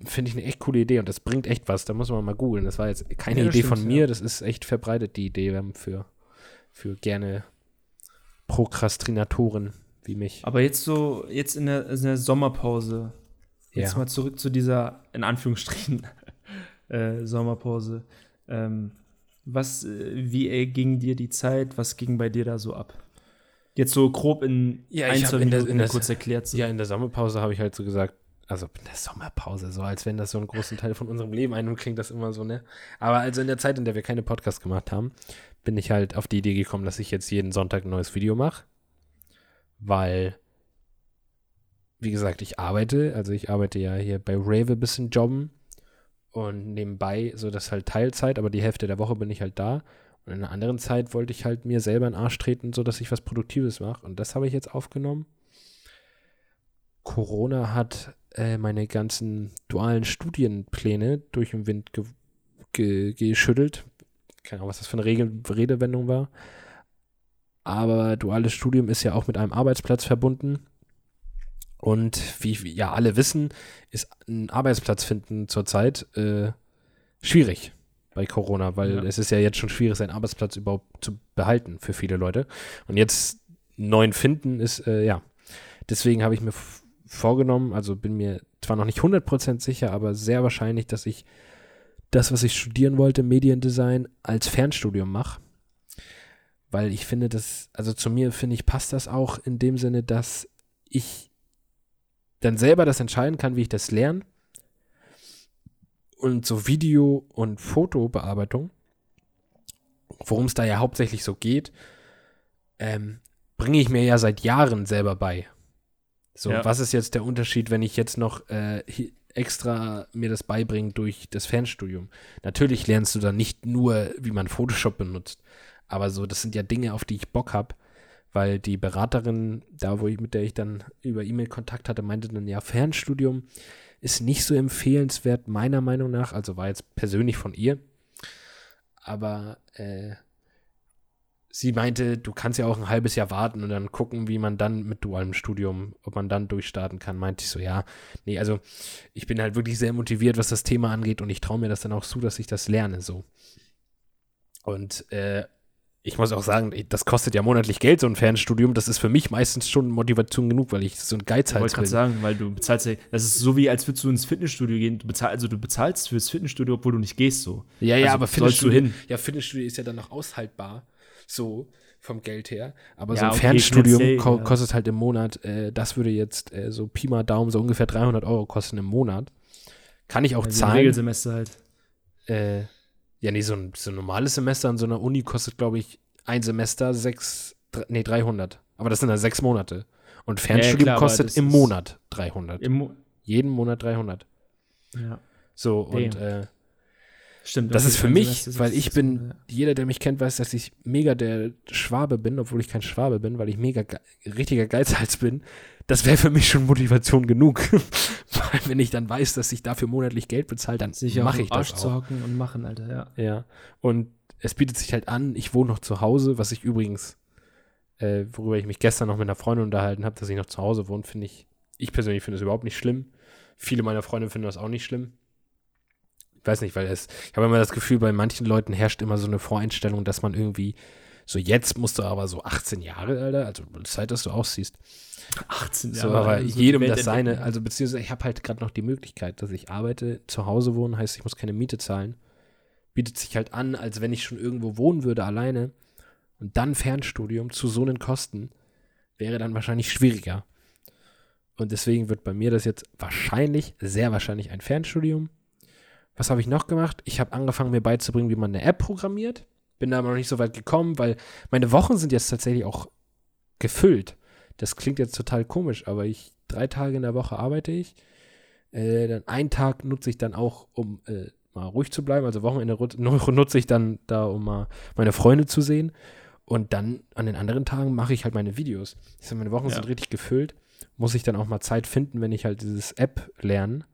finde ich eine echt coole Idee und das bringt echt was. Da muss man mal googeln. Das war jetzt keine Ja, Idee stimmt, von mir, das ist echt verbreitet, die Idee für, für gerne Prokrastinatoren wie mich. Aber jetzt so, jetzt in der, in der Sommerpause, jetzt Ja. mal zurück zu dieser, in Anführungsstrichen, äh, Sommerpause. Ähm, was, äh, wie äh, ging dir die Zeit? Was ging bei dir da so ab? Jetzt so grob in Ja, ein, zwei Minuten in der- kurz erklärt. So. Ja, in der Sommerpause habe ich halt so gesagt, also in der Sommerpause, so als wenn das so einen großen Teil von unserem Leben einnimmt, klingt das immer so, ne? Aber also in der Zeit, in der wir keine Podcasts gemacht haben, bin ich halt auf die Idee gekommen, dass ich jetzt jeden Sonntag ein neues Video mache. Weil, wie gesagt, ich arbeite, also ich arbeite ja hier bei Rave ein bisschen jobben und nebenbei so das halt Teilzeit, aber die Hälfte der Woche bin ich halt da. Und in einer anderen Zeit wollte ich halt mir selber in den Arsch treten, so dass ich was Produktives mache. Und das habe ich jetzt aufgenommen. Corona hat äh, meine ganzen dualen Studienpläne durch den Wind ge ge geschüttelt. Keine Ahnung, was das für eine Regel Redewendung war. Aber duales Studium ist ja auch mit einem Arbeitsplatz verbunden. Und wie wie ja alle wissen, ist ein Arbeitsplatz finden zurzeit äh, schwierig bei Corona, weil Ja. es ist ja jetzt schon schwierig, seinen Arbeitsplatz überhaupt zu behalten für viele Leute. Und jetzt einen neuen finden ist, äh, ja. Deswegen habe ich mir vorgenommen, also bin mir zwar noch nicht 100% sicher, aber sehr wahrscheinlich, dass ich das, was ich studieren wollte, Mediendesign, als Fernstudium mache. Weil ich finde, das, also zu mir finde ich, passt das auch in dem Sinne, dass ich dann selber das entscheiden kann, wie ich das lerne. Und so Video- und Fotobearbeitung, worum es da ja hauptsächlich so geht, ähm, bringe ich mir ja seit Jahren selber bei. So, Ja. was ist jetzt der Unterschied, wenn ich jetzt noch äh, extra mir das beibringe durch das Fernstudium? Natürlich lernst du dann nicht nur, wie man Photoshop benutzt, aber so, das sind ja Dinge, auf die ich Bock habe, weil die Beraterin, da wo ich mit der ich dann über E-Mail Kontakt hatte, meinte dann, ja, Fernstudium ist nicht so empfehlenswert, meiner Meinung nach, also war jetzt persönlich von ihr, aber äh, sie meinte, du kannst ja auch ein halbes Jahr warten und dann gucken, wie man dann mit dualem Studium, ob man dann durchstarten kann. Meinte ich so, ja, nee, also ich bin halt wirklich sehr motiviert, was das Thema angeht und ich traue mir das dann auch zu, dass ich das lerne, so. Und äh, ich muss auch sagen, das kostet ja monatlich Geld, so ein Fernstudium. Das ist für mich meistens schon Motivation genug, weil ich so ein Geizhals Ich wollte gerade sagen, weil du bezahlst ja, das ist so wie, als würdest du ins Fitnessstudio gehen. Du bezahlst, also du bezahlst fürs Fitnessstudio, obwohl du nicht gehst so. Ja, ja, also aber Fitnessstudio, hin. ja, Fitnessstudio ist ja dann noch aushaltbar, so vom Geld her. Aber Ja, so ein okay, Fernstudium finanziell, ko ja. kostet halt im Monat, äh, das würde jetzt äh, so Pi mal Daumen so ungefähr 300 Euro kosten im Monat. Kann ich auch Also zahlen. Regelsemester halt. Äh, ja, nee, so ein, so ein normales Semester an so einer Uni kostet, glaube ich, ein Semester sechs, dr- nee, 300. Aber das sind dann sechs Monate. Und Fernstudium klar, aber kostet im Monat 300. Im Mo Jeden Monat 300. ja, So, und äh, stimmt. das ist für ein mich, Semester weil ich bin, jeder, der mich kennt, weiß, dass ich mega der Schwabe bin, obwohl ich kein Schwabe bin, weil ich mega ge richtiger Geizhals bin. Das wäre für mich schon Motivation genug. weil wenn ich dann weiß, dass ich dafür monatlich Geld bezahle, dann mache ich Arsch das zu auch. hocken und machen, Alter, ja. Ja. Und es bietet sich halt an, ich wohne noch zu Hause, was ich übrigens, äh, worüber ich mich gestern noch mit einer Freundin unterhalten habe, dass ich noch zu Hause wohne, finde ich, ich persönlich finde es überhaupt nicht schlimm. Viele meiner Freunde finden das auch nicht schlimm. Ich weiß nicht, weil es, ich habe immer das Gefühl, bei manchen Leuten herrscht immer so eine Voreinstellung, dass man irgendwie, so jetzt musst du aber so 18 Jahre, Alter, also Zeit, dass du aussiehst. 18 So, Jahre aber so die jedem Welt das seine, also beziehungsweise ich habe halt gerade noch die Möglichkeit, dass ich arbeite, zu Hause wohne, heißt, ich muss keine Miete zahlen. Bietet sich halt an, als wenn ich schon irgendwo wohnen würde, alleine. Und dann Fernstudium zu so einen Kosten wäre dann wahrscheinlich schwieriger. Und deswegen wird bei mir das jetzt wahrscheinlich, sehr wahrscheinlich ein Fernstudium. Was habe ich noch gemacht? Ich habe angefangen, mir beizubringen, wie man eine App programmiert. Bin da aber noch nicht so weit gekommen, weil meine Wochen sind jetzt tatsächlich auch gefüllt. Das klingt jetzt total komisch, aber ich drei Tage in der Woche arbeite ich. Äh, dann einen Tag nutze ich dann auch, um äh, mal ruhig zu bleiben. Also Wochenende nutze ich dann da, um mal meine Freunde zu sehen. Und dann an den anderen Tagen mache ich halt meine Videos. Ich sag, meine Wochen Ja. sind richtig gefüllt. Muss ich dann auch mal Zeit finden, wenn ich halt dieses App lerne.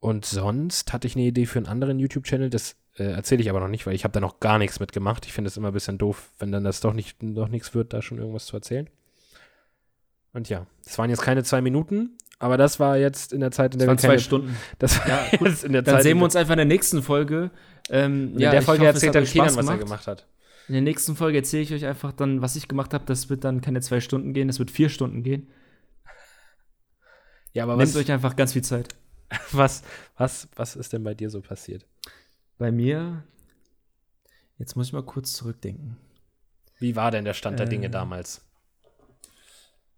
Und sonst hatte ich eine Idee für einen anderen YouTube-Channel, das äh, erzähle ich aber noch nicht, weil ich habe da noch gar nichts mitgemacht. Ich finde es immer ein bisschen doof, wenn dann das doch nicht doch nichts wird, da schon irgendwas zu erzählen. Und ja, das waren jetzt keine zwei Minuten, aber das war jetzt in der Zeit, in Das der waren wir zwei keine, Stunden. Das war Ja, gut. jetzt in der Dann Zeit, sehen in wir uns einfach in der nächsten Folge. Ähm, in ja, der ich Folge hoffe, es erzählt dann Kenan, was er gemacht. gemacht hat. In der nächsten Folge erzähle ich euch einfach dann, was ich gemacht habe. Das wird dann keine zwei Stunden gehen, das wird vier Stunden gehen. Ja, aber Nehmt was, euch einfach ganz viel Zeit. was, was, was ist denn bei dir so passiert? Bei mir, jetzt muss ich mal kurz zurückdenken. Wie war denn der Stand der Dinge Äh, damals?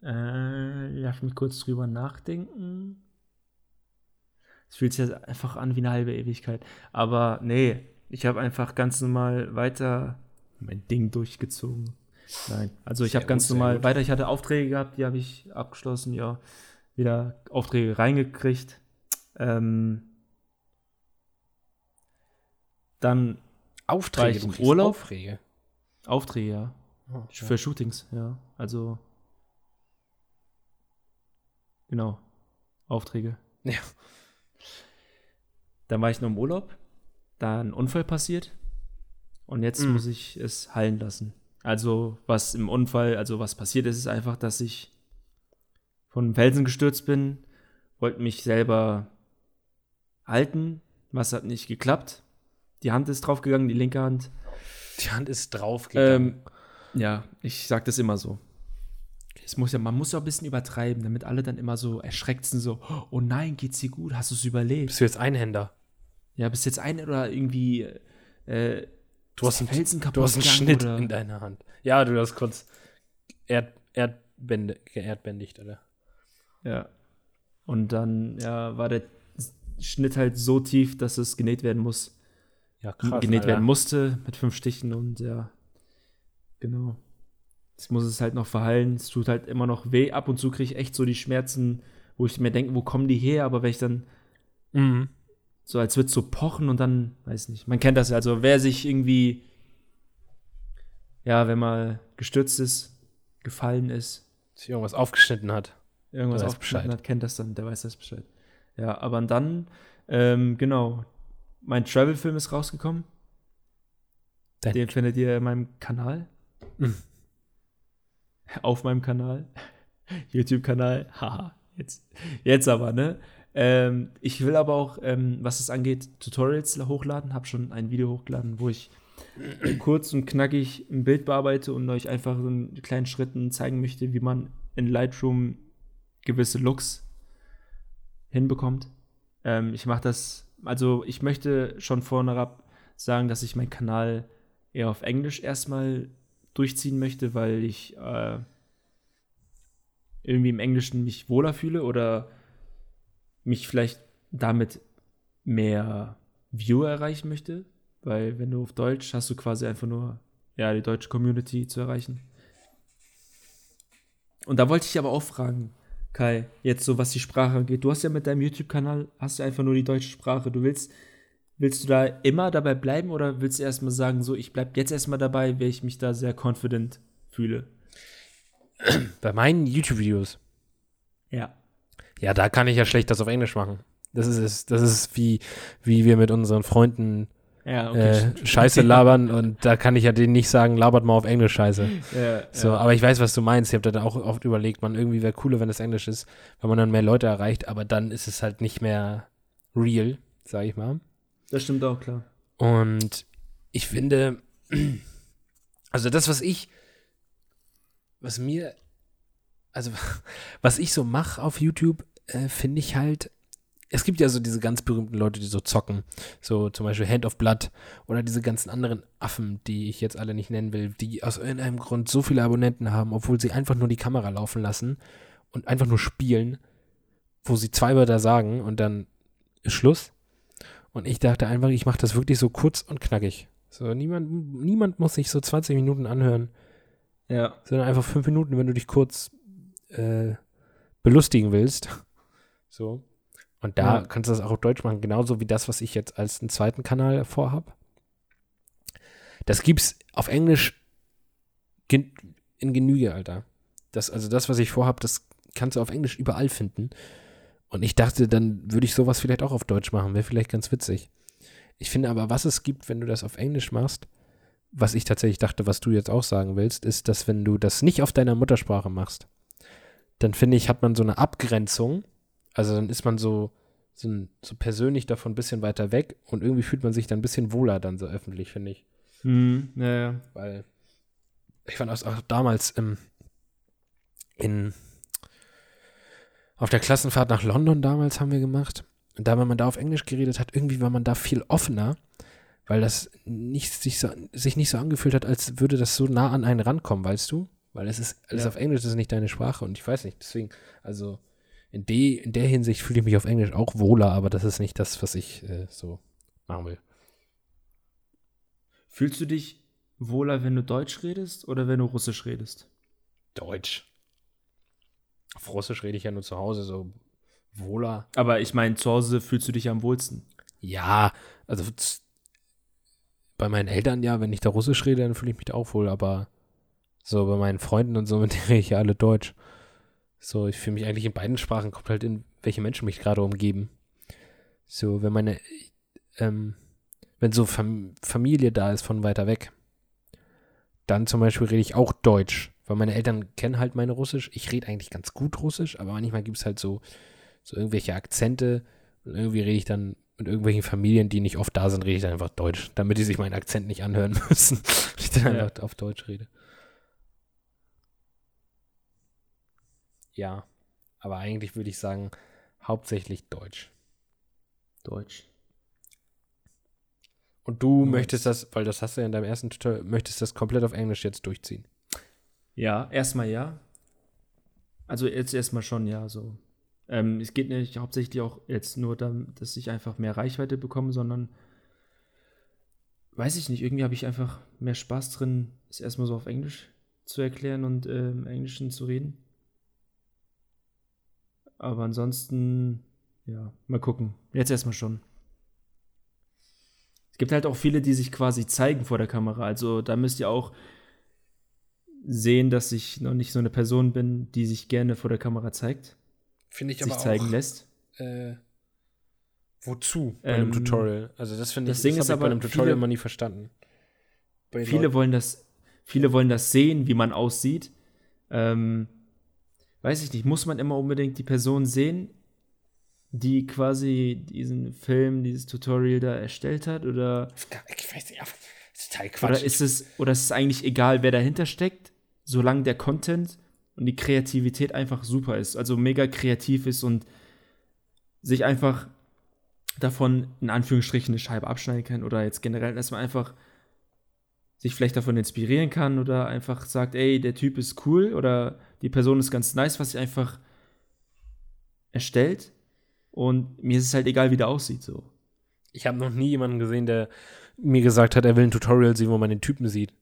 Äh, lass mich kurz drüber nachdenken. Es fühlt sich jetzt einfach an wie eine halbe Ewigkeit. Aber nee, ich habe einfach ganz normal weiter mein Ding durchgezogen. Nein, also ich habe ganz gut, normal weiter. Ich hatte Aufträge gehabt, die habe ich abgeschlossen, ja. Wieder Aufträge reingekriegt. Ähm, dann Aufträge, ich im Urlaub? Aufträge. Aufträge, ja. Oh, Für Shootings, ja. Also. Genau. Aufträge. Ja. Dann war ich noch im Urlaub. Da ein Unfall passiert. Und jetzt Mhm. muss ich es heilen lassen. Also, was im Unfall, also was passiert ist, ist einfach, dass ich von einem Felsen gestürzt bin, wollte mich selber halten. Was hat nicht geklappt? Die Hand ist draufgegangen, die linke Hand. Die Hand ist draufgegangen. Ähm, ja, ich sag das immer so. Es muss ja, man muss ja ein bisschen übertreiben, damit alle dann immer so erschreckt sind, so, oh nein, geht's dir gut, hast du es überlebt? Bist du jetzt Einhänder? Ja, bist jetzt ein oder irgendwie äh, Du hast, einen, Felsen du hast einen kaputt Schnitt gegangen, in deiner Hand. Ja, du hast kurz Erd, Erdbände, geerdbändigt, oder? Ja. Und dann, ja, war der Schnitt halt so tief, dass es genäht werden muss. Ja, genäht Alter. werden musste mit fünf Stichen und ja, genau. Jetzt muss es halt noch verheilen. Es tut halt immer noch weh. Ab und zu kriege ich echt so die Schmerzen, wo ich mir denke, wo kommen die her? Aber wenn ich dann Mhm. so als wird so pochen und dann, weiß nicht, man kennt das ja. Also wer sich irgendwie, ja, wenn mal gestürzt ist, gefallen ist, Sich irgendwas aufgeschnitten hat. irgendwas aufgeschnitten Bescheid. hat, kennt das dann, der weiß das Bescheid. Ja, aber dann, ähm, genau, mein Travel-Film ist rausgekommen. Dein- Den findet ihr in meinem Kanal. Mhm. Auf meinem Kanal. YouTube-Kanal. Haha, jetzt, jetzt aber, ne? Ähm, ich will aber auch, ähm, was es angeht, Tutorials hochladen. Hab schon ein Video hochgeladen, wo ich kurz und knackig ein Bild bearbeite und euch einfach in kleinen Schritten zeigen möchte, wie man in Lightroom gewisse Looks hinbekommt. Ähm, ich mache das, also ich möchte schon vornherein sagen, dass ich meinen Kanal eher auf Englisch erstmal durchziehen möchte, weil ich äh, irgendwie im Englischen mich wohler fühle oder mich vielleicht damit mehr Viewer erreichen möchte. Weil wenn du auf Deutsch hast du quasi einfach nur ja, die deutsche Community zu erreichen. Und da wollte ich aber auch fragen, Kai, jetzt so was die Sprache angeht. Du hast ja mit deinem YouTube-Kanal, hast du einfach nur die deutsche Sprache. Du willst, willst du da immer dabei bleiben oder willst du erstmal sagen, so, ich bleib jetzt erstmal dabei, weil ich mich da sehr confident fühle? Bei meinen YouTube-Videos. Ja. Ja, da kann ich ja schlecht das auf Englisch machen. Das ist, das ist wie, wie wir mit unseren Freunden Ja, äh, Scheiße labern und da kann ich ja denen nicht sagen, labert mal auf Englisch Scheiße. Ja, So, ja. aber ich weiß, was du meinst. Ich habe da auch oft überlegt, man irgendwie wäre cooler, wenn das Englisch ist, weil man dann mehr Leute erreicht, aber dann ist es halt nicht mehr real, sag ich mal. Das stimmt auch, klar. Und ich finde, also das, was ich, was mir, also was ich so mache auf YouTube, äh, finde ich halt, es gibt ja so diese ganz berühmten Leute, die so zocken, so zum Beispiel Hand of Blood oder diese ganzen anderen Affen, die ich jetzt alle nicht nennen will, die aus irgendeinem Grund so viele Abonnenten haben, obwohl sie einfach nur die Kamera laufen lassen und einfach nur spielen, wo sie zwei Wörter sagen und dann ist Schluss. Und ich dachte einfach, ich mache das wirklich so kurz und knackig. So, niemand, niemand muss sich so 20 Minuten anhören, Ja. sondern einfach fünf Minuten, wenn du dich kurz äh, belustigen willst. So. Und da Ja. kannst du das auch auf Deutsch machen, genauso wie das, was ich jetzt als einen zweiten Kanal vorhab. Das gibt's auf Englisch gen in Genüge, Alter. Das, also das, was ich vorhab, das kannst du auf Englisch überall finden. Und ich dachte, dann würde ich sowas vielleicht auch auf Deutsch machen, wäre vielleicht ganz witzig. Ich finde aber, was es gibt, wenn du das auf Englisch machst, was ich tatsächlich dachte, was du jetzt auch sagen willst, ist, dass wenn du das nicht auf deiner Muttersprache machst, dann finde ich, hat man so eine Abgrenzung. Also dann ist man so, so, so persönlich davon ein bisschen weiter weg und irgendwie fühlt man sich dann ein bisschen wohler dann so öffentlich, finde ich. Hm, ja, ja. Weil ich fand das auch damals im, in, auf der Klassenfahrt nach London damals haben wir gemacht. Und da, wenn man da auf Englisch geredet hat, irgendwie war man da viel offener, weil das nicht, sich, so, sich nicht so angefühlt hat, als würde das so nah an einen rankommen, weißt du? Weil es ist alles Ja. auf Englisch, das ist nicht deine Sprache und ich weiß nicht, deswegen, also in, de, in der Hinsicht fühle ich mich auf Englisch auch wohler, aber das ist nicht das, was ich äh, so machen will. Fühlst du dich wohler, wenn du Deutsch redest oder wenn du Russisch redest? Deutsch. Auf Russisch rede ich ja nur zu Hause, so wohler. Aber ich meine, zu Hause fühlst du dich am wohlsten. Ja, also bei meinen Eltern ja, wenn ich da Russisch rede, dann fühle ich mich da auch wohl, aber so bei meinen Freunden und so, mit denen rede ich ja alle Deutsch. So, ich fühle mich eigentlich in beiden Sprachen, kommt halt in, welche Menschen mich gerade umgeben. So, wenn meine, ähm, wenn so Fam Familie da ist von weiter weg, dann zum Beispiel rede ich auch Deutsch, weil meine Eltern kennen halt meine Russisch. Ich rede eigentlich ganz gut Russisch, aber manchmal gibt es halt so, so irgendwelche Akzente und irgendwie rede ich dann mit irgendwelchen Familien, die nicht oft da sind, rede ich dann einfach Deutsch, damit die sich meinen Akzent nicht anhören müssen. ich dann Ja. einfach auf Deutsch rede. Ja, aber eigentlich würde ich sagen, hauptsächlich Deutsch. Deutsch. Und du Nice. möchtest das, weil das hast du ja in deinem ersten Tutorial, möchtest das komplett auf Englisch jetzt durchziehen. Ja, erstmal ja. Also jetzt erstmal schon ja, so. Ähm, es geht nicht hauptsächlich auch jetzt nur darum, dass ich einfach mehr Reichweite bekomme, sondern weiß ich nicht, irgendwie habe ich einfach mehr Spaß drin, es erstmal so auf Englisch zu erklären und äh, im Englischen zu reden. Aber ansonsten, ja, mal gucken. Jetzt erstmal schon. Es gibt halt auch viele, die sich quasi zeigen vor der Kamera. Also da müsst ihr auch sehen, dass ich noch nicht so eine Person bin, die sich gerne vor der Kamera zeigt, Finde ich sich zeigen lässt. Äh, wozu bei einem Ähm, Tutorial? Also das finde ich, das Ding ist ich bei aber, einem Tutorial viele- immer nie verstanden. Bei Viele Leuten- wollen das, viele wollen das sehen, wie man aussieht. Ähm, weiß ich nicht, muss man immer unbedingt die Person sehen, die quasi diesen Film, dieses Tutorial da erstellt hat? Oder Ich weiß nicht, ist total Quatsch. Oder ist es, oder ist es eigentlich egal, wer dahinter steckt, solange der Content und die Kreativität einfach super ist, also mega kreativ ist und sich einfach davon in Anführungsstrichen eine Scheibe abschneiden kann oder jetzt generell, dass man einfach sich vielleicht davon inspirieren kann oder einfach sagt, ey, der Typ ist cool oder die Person ist ganz nice, was sie einfach erstellt und mir ist es halt egal, wie der aussieht so. ich habe noch nie jemanden gesehen, der mir gesagt hat, er will ein Tutorial sehen, wo man den Typen sieht.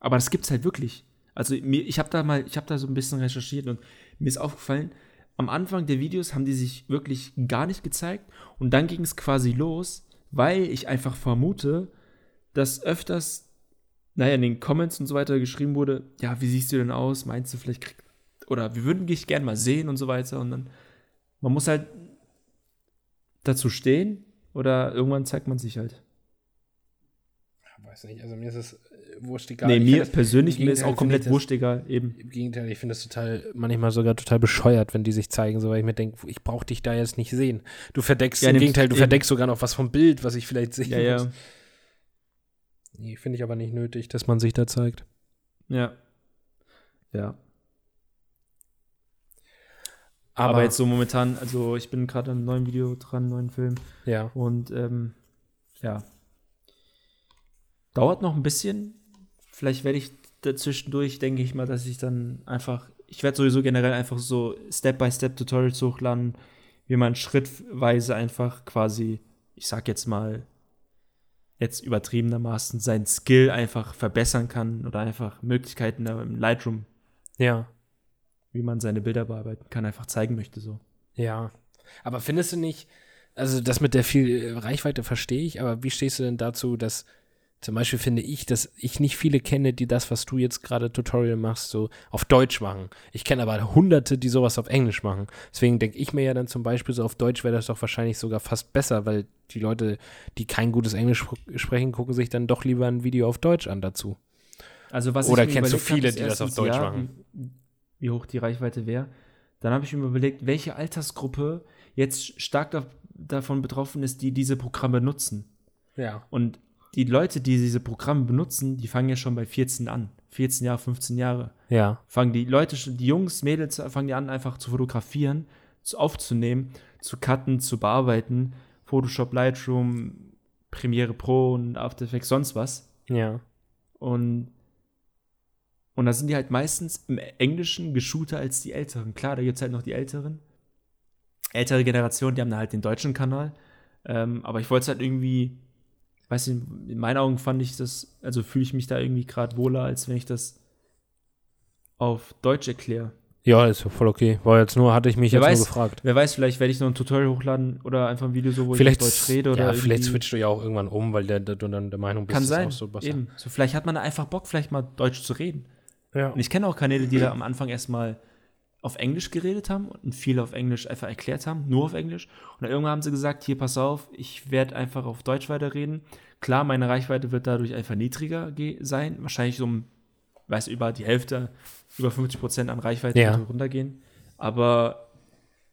Aber das gibt's halt wirklich. Also mir, ich habe da mal, ich habe da so ein bisschen recherchiert und mir ist aufgefallen, am Anfang der Videos haben die sich wirklich gar nicht gezeigt und dann ging es quasi los, weil ich einfach vermute, dass öfters, naja, in den Comments und so weiter geschrieben wurde, ja, wie siehst du denn aus? Meinst du vielleicht krieg oder wir würden dich gerne mal sehen und so weiter und dann man muss halt dazu stehen oder irgendwann zeigt man sich halt. Weiß nicht, also mir ist es äh, wurscht egal. nee, Ich mir persönlich, mir ist auch komplett ich wurscht egal, eben. Im Gegenteil, ich finde das total, manchmal sogar total bescheuert, wenn die sich zeigen, so weil ich mir denke, ich brauche dich da jetzt nicht sehen. Du verdeckst, Ja, im Gegenteil, du eben. verdeckst sogar noch was vom Bild, was ich vielleicht sehe. Ja, ja. Nee, finde ich aber nicht nötig, dass man sich da zeigt. Ja. Ja. Aber, Aber, jetzt so momentan, also ich bin gerade am neuen Video dran, neuen Film. ja. Und ähm, ja. Dauert noch ein bisschen. Vielleicht werde ich dazwischendurch, denke ich mal, dass ich dann einfach, ich werde sowieso generell einfach so Step-by-Step-Tutorials hochladen, wie man schrittweise einfach quasi, ich sag jetzt mal, jetzt übertriebenermaßen seinen Skill einfach verbessern kann oder einfach Möglichkeiten im Lightroom, Ja. wie man seine Bilder bearbeiten kann, einfach zeigen möchte so. Ja. Aber findest du nicht, also das mit der viel äh, Reichweite verstehe ich, aber wie stehst du denn dazu, dass zum Beispiel finde ich, dass ich nicht viele kenne, die das, was du jetzt gerade Tutorial machst, so auf Deutsch machen. Ich kenne aber hunderte, die sowas auf Englisch machen. Deswegen denke ich mir ja dann zum Beispiel so auf Deutsch wäre das doch wahrscheinlich sogar fast besser, weil die Leute, die kein gutes Englisch spr- sprechen, gucken sich dann doch lieber ein Video auf Deutsch an dazu. Also was Oder ich kennst du viele, die das auf Deutsch ja, machen? Wie, wie hoch die Reichweite wäre. Dann habe ich mir überlegt, welche Altersgruppe jetzt stark da, davon betroffen ist, die diese Programme nutzen. Ja. Und die Leute, die diese Programme benutzen, die fangen ja schon bei 14 an. 14 Jahre, 15 Jahre. Ja. Fangen die Leute schon, die Jungs, Mädels, fangen die an, einfach zu fotografieren, zu, aufzunehmen, zu cutten, zu bearbeiten. Photoshop, Lightroom, Premiere Pro und After Effects, sonst was. Ja. Und, und da sind die halt meistens im Englischen geschulter als die Älteren. Klar, da gibt es halt noch die Älteren. Ältere Generation, die haben da halt den deutschen Kanal. Ähm, aber ich wollte es halt irgendwie, weiß nicht, in meinen Augen fand ich das, also fühle ich mich da irgendwie gerade wohler, als wenn ich das auf Deutsch erkläre. Ja, ist voll okay. War jetzt nur, hatte ich mich Wer jetzt weiß, nur gefragt. Wer weiß, vielleicht werde ich noch ein Tutorial hochladen oder einfach ein Video so, wo Vielleicht, ich auf Deutsch rede oder ja, vielleicht switchst du ja auch irgendwann um, weil der, der, du dann der Meinung bist, Kann sein, auch so besser. eben. So, vielleicht hat man einfach Bock, vielleicht mal Deutsch zu reden. Ja. Und ich kenne auch Kanäle, die da am Anfang erstmal auf Englisch geredet haben und viel auf Englisch einfach erklärt haben, nur auf Englisch. Und dann irgendwann haben sie gesagt, hier, pass auf, ich werde einfach auf Deutsch weiterreden. Klar, meine Reichweite wird dadurch einfach niedriger ge- sein. Wahrscheinlich so um, weiß über die Hälfte, über 50 Prozent an Reichweite Ja. runtergehen. Aber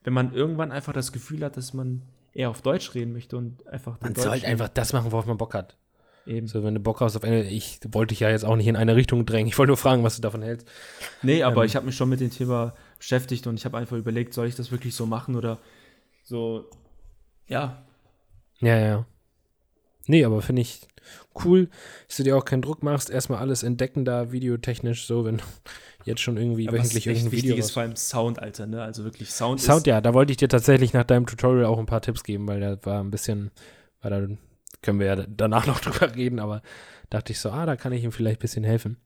wenn man irgendwann einfach das Gefühl hat, dass man eher auf Deutsch reden möchte und einfach Man soll Deutschen einfach das machen, worauf man Bock hat. Eben. So, wenn du Bock hast auf Englisch, ich wollte dich ja jetzt auch nicht in eine Richtung drängen. Ich wollte nur fragen, was du davon hältst. Nee, aber Ähm, ich habe mich schon mit dem Thema beschäftigt und ich habe einfach überlegt, soll ich das wirklich so machen oder so, ja, Ja, ja. Nee, aber finde ich cool, dass du dir auch keinen Druck machst. Erstmal alles entdecken da, videotechnisch, so, wenn du jetzt schon irgendwie was wöchentlich irgendein wichtig Video ist vor allem Sound, Alter, ne? Also wirklich Sound, Sound, ja, da wollte ich dir tatsächlich nach deinem Tutorial auch ein paar Tipps geben, weil da war ein bisschen, weil da können wir ja danach noch drüber reden, aber dachte ich so, ah, da kann ich ihm vielleicht ein bisschen helfen.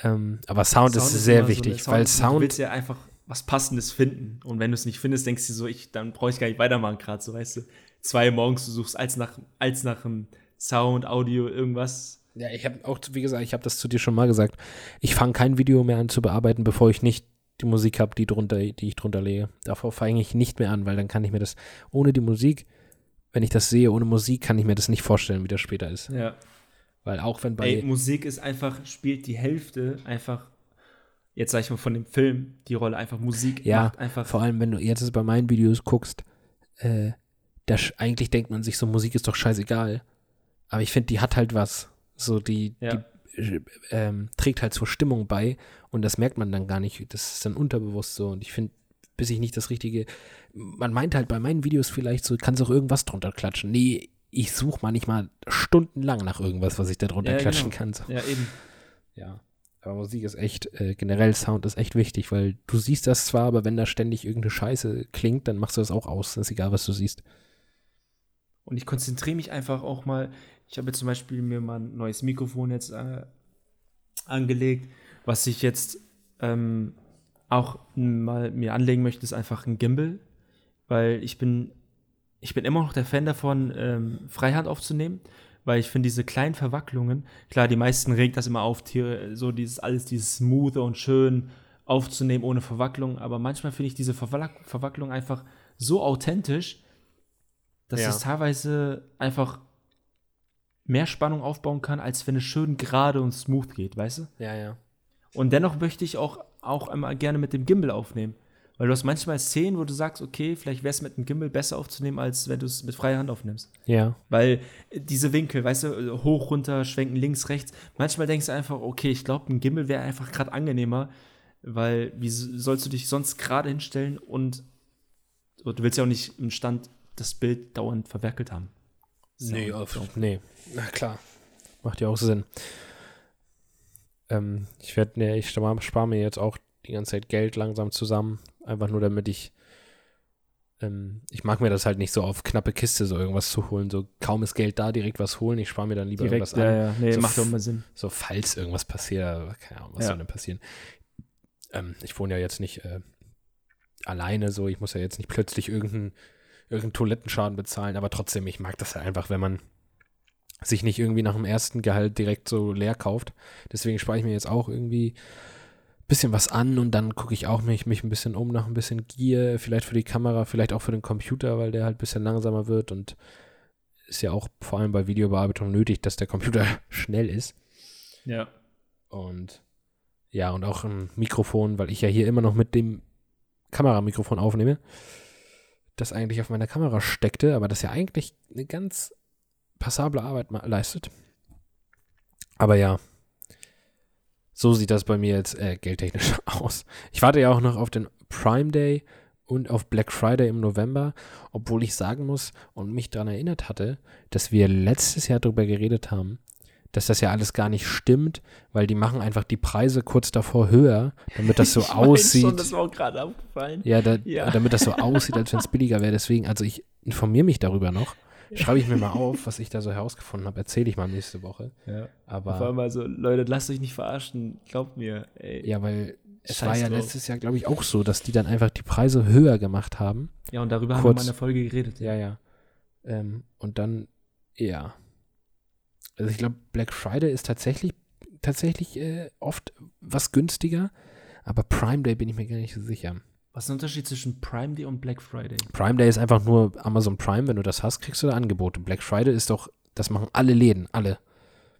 Ähm, aber Sound, ist sehr immer so wichtig, eine weil Du Sound, willst ja einfach was Passendes finden und wenn du es nicht findest, denkst du so, ich, dann brauche ich gar nicht weitermachen gerade, so, weißt du. Zwei morgens, du suchst als nach, als nach einem Sound, Audio, irgendwas. ja, ich habe auch, wie gesagt, ich habe das zu dir schon mal gesagt, ich fange kein Video mehr an zu bearbeiten, bevor ich nicht die Musik habe, die, drunter, die ich drunter lege. Davor fange ich nicht mehr an, weil dann kann ich mir das ohne die Musik, wenn ich das sehe ohne Musik, kann ich mir das nicht vorstellen, wie das später ist. Ja. Weil auch wenn bei Ey, Musik ist einfach, spielt die Hälfte einfach, jetzt sag ich mal von dem Film, die Rolle einfach Musik Ja, macht einfach Vor allem, wenn du jetzt bei meinen Videos guckst, äh, da sch- eigentlich denkt man sich so, Musik ist doch scheißegal. Aber ich finde, die hat halt was. So, die, Ja. die äh, ähm, trägt halt zur Stimmung bei und das merkt man dann gar nicht. Das ist dann unterbewusst so. Und ich finde, bis ich nicht das richtige. Man meint halt bei meinen Videos vielleicht so, kannst auch irgendwas drunter klatschen. Nee, ich suche manchmal stundenlang nach irgendwas, was ich da drunter Ja, klatschen genau. kann. So. Ja, eben. Ja. Aber Musik ist echt, äh, generell Sound ist echt wichtig, weil du siehst das zwar, aber wenn da ständig irgendeine Scheiße klingt, dann machst du das auch aus. Das ist egal, was du siehst. Und ich konzentriere mich einfach auch mal. Ich habe jetzt zum Beispiel mir mal ein neues Mikrofon jetzt äh, angelegt. Was ich jetzt ähm, auch mal mir anlegen möchte, ist einfach ein Gimbal. Weil ich bin, ich bin immer noch der Fan davon, ähm, Freihand aufzunehmen. Weil ich finde diese kleinen Verwacklungen, klar, die meisten regt das immer auf, Tiere, so dieses alles, dieses smooth und schön aufzunehmen ohne Verwacklung. Aber manchmal finde ich diese Verwack Verwacklung einfach so authentisch, dass Ja. es teilweise einfach mehr Spannung aufbauen kann, als wenn es schön gerade und smooth geht, weißt du? Ja, ja. Und dennoch möchte ich auch, auch einmal gerne mit dem Gimbal aufnehmen. Weil du hast manchmal Szenen, wo du sagst, okay, vielleicht wäre es mit dem Gimbal besser aufzunehmen, als wenn du es mit freier Hand aufnimmst. Ja. Weil äh, diese Winkel, weißt du, hoch, runter, schwenken, links, rechts, manchmal denkst du einfach, okay, ich glaube, ein Gimbal wäre einfach gerade angenehmer, weil wie sollst du dich sonst gerade hinstellen und so, du willst ja auch nicht im Stand das Bild dauernd verwerkelt haben. Nee, auf, nee. Na klar. Macht ja auch Sinn. Ähm, ich werde, ne, ich spare spar mir jetzt auch die ganze Zeit Geld langsam zusammen. Einfach nur, damit ich. Ähm, ich mag mir das halt nicht so auf knappe Kiste so irgendwas zu holen. So kaum ist Geld da, direkt was holen. Ich spare mir dann lieber Direkt, irgendwas ja, an. ja, nee, So macht doch immer Sinn. So, falls irgendwas passiert, keine Ahnung, was Ja. soll denn passieren? Ähm, ich wohne ja jetzt nicht äh, alleine so, ich muss ja jetzt nicht plötzlich irgendeinen irgendeinen Toilettenschaden bezahlen, aber trotzdem, ich mag das halt einfach, wenn man sich nicht irgendwie nach dem ersten Gehalt direkt so leer kauft. Deswegen spare ich mir jetzt auch irgendwie ein bisschen was an und dann gucke ich auch mich, mich ein bisschen um nach ein bisschen Gear, vielleicht für die Kamera, vielleicht auch für den Computer, weil der halt ein bisschen langsamer wird und ist ja auch vor allem bei Videobearbeitung nötig, dass der Computer schnell ist. Ja. Und ja, und auch ein Mikrofon, weil ich ja hier immer noch mit dem Kameramikrofon aufnehme, das eigentlich auf meiner Kamera steckte, aber das ja eigentlich eine ganz passable Arbeit leistet. Aber ja, so sieht das bei mir jetzt äh, geldtechnisch aus. Ich warte ja auch noch auf den Prime Day und auf Black Friday im November, obwohl ich sagen muss und mich daran erinnert hatte, dass wir letztes Jahr darüber geredet haben, dass das ja alles gar nicht stimmt, weil die machen einfach die Preise kurz davor höher, damit das so Ich aussieht. Schon, das war auch gerade aufgefallen. ja, da, Ja. damit das so aussieht, als wenn es billiger wäre. Deswegen, also ich informiere mich darüber noch. Schreibe ich mir mal auf, was ich da so herausgefunden habe. Erzähle ich mal nächste Woche. Ja. Aber Auf einmal so, Leute, lasst euch nicht verarschen. Glaubt mir, ey. ja, weil es Scheiß war ja drauf. letztes Jahr, glaube ich, auch so, dass die dann einfach die Preise höher gemacht haben. Ja, und darüber haben Kurz. wir mal in der Folge geredet. Ja, ja. Ähm, und dann, ja. Also ich glaube, Black Friday ist tatsächlich, tatsächlich äh, oft was günstiger, aber Prime Day bin ich mir gar nicht so sicher. Was ist der Unterschied zwischen Prime Day und Black Friday? Prime Day ist einfach nur Amazon Prime, wenn du das hast, kriegst du da Angebote. Black Friday ist doch, das machen alle Läden, alle.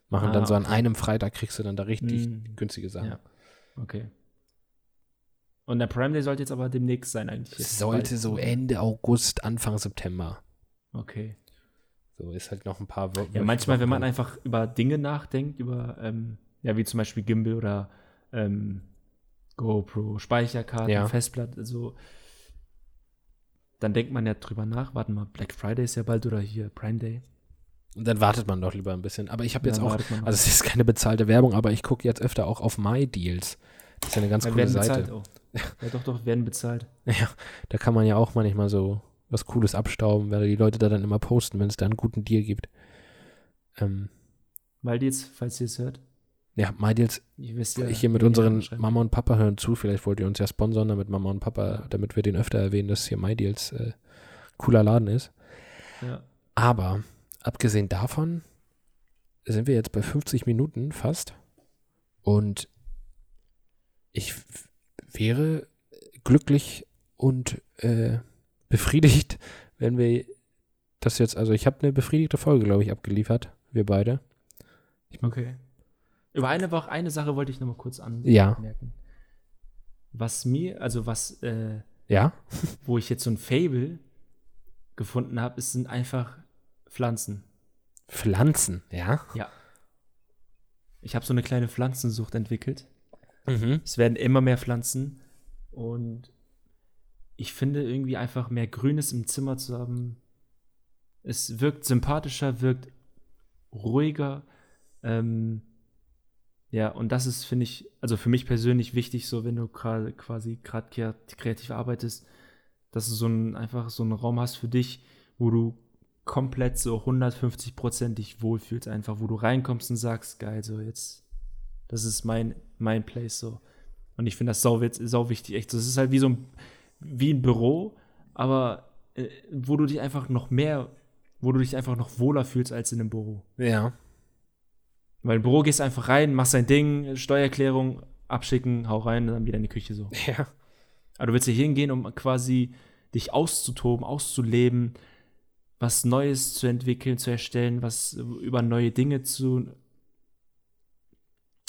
Machen Ah, dann so an okay. einem Freitag kriegst du dann da richtig Hm. günstige Sachen. Ja. Okay. Und der Prime Day sollte jetzt aber demnächst sein eigentlich. Sollte bald. so Ende August, Anfang September. Okay. So ist halt noch ein paar Wo Ja, manchmal, wenn man einfach über Dinge nachdenkt, über, ähm, ja, wie zum Beispiel Gimbal oder ähm, GoPro, Speicherkarten, Ja. Festplatte, so, dann denkt man ja drüber nach, warte mal, Black Friday ist ja bald oder hier Prime Day. Und dann wartet man doch lieber ein bisschen. Aber ich habe jetzt auch, also es ist keine bezahlte Werbung, aber ich gucke jetzt öfter auch auf MyDeals. Das ist ja eine ganz Ja, coole werden Seite. bezahlt auch. Ja, doch, doch, werden bezahlt. Ja, da kann man ja auch manchmal so was Cooles abstauben, weil die Leute da dann immer posten, wenn es da einen guten Deal gibt. Ähm, jetzt, falls ihr es hört, ja, MyDeals, ihr wisst ja. ich hier mit unseren. Mama und Papa hören zu. Vielleicht wollt ihr uns ja sponsern, damit Mama und Papa, damit wir den öfter erwähnen, dass hier MyDeals äh, cooler Laden ist. Ja. Aber abgesehen davon sind wir jetzt bei 50 Minuten fast. Und ich wäre glücklich und äh, befriedigt, wenn wir das jetzt, also ich habe eine befriedigte Folge, glaube ich, abgeliefert, wir beide. Okay. Über eine Woche, eine Sache wollte ich noch mal kurz Ja. anmerken. Was mir, also was, äh, Ja? wo ich jetzt so ein Fable gefunden habe, es sind einfach Pflanzen. Pflanzen, ja? Ja. Ich habe so eine kleine Pflanzensucht entwickelt. Mhm. Es werden immer mehr Pflanzen und ich finde irgendwie einfach mehr Grünes im Zimmer zu haben. Es wirkt sympathischer, wirkt ruhiger. Ähm, ja, und das ist, finde ich, also für mich persönlich wichtig, so wenn du gerade quasi gerade kreativ arbeitest, dass du so ein, einfach so einen Raum hast für dich, wo du komplett so 150 Prozent dich wohlfühlst, einfach, wo du reinkommst und sagst, geil, so jetzt, das ist mein, mein Place so. Und ich finde das sau, sau wichtig, echt. Es ist halt wie so ein, wie ein Büro, aber äh, wo du dich einfach noch mehr, wo du dich einfach noch wohler fühlst als in einem Büro. Ja. Weil im Büro gehst du einfach rein, machst dein Ding, Steuererklärung, abschicken, hau rein und dann wieder in die Küche so. Ja. Aber du willst hier hingehen, um quasi dich auszutoben, auszuleben, was Neues zu entwickeln, zu erstellen, was über neue Dinge zu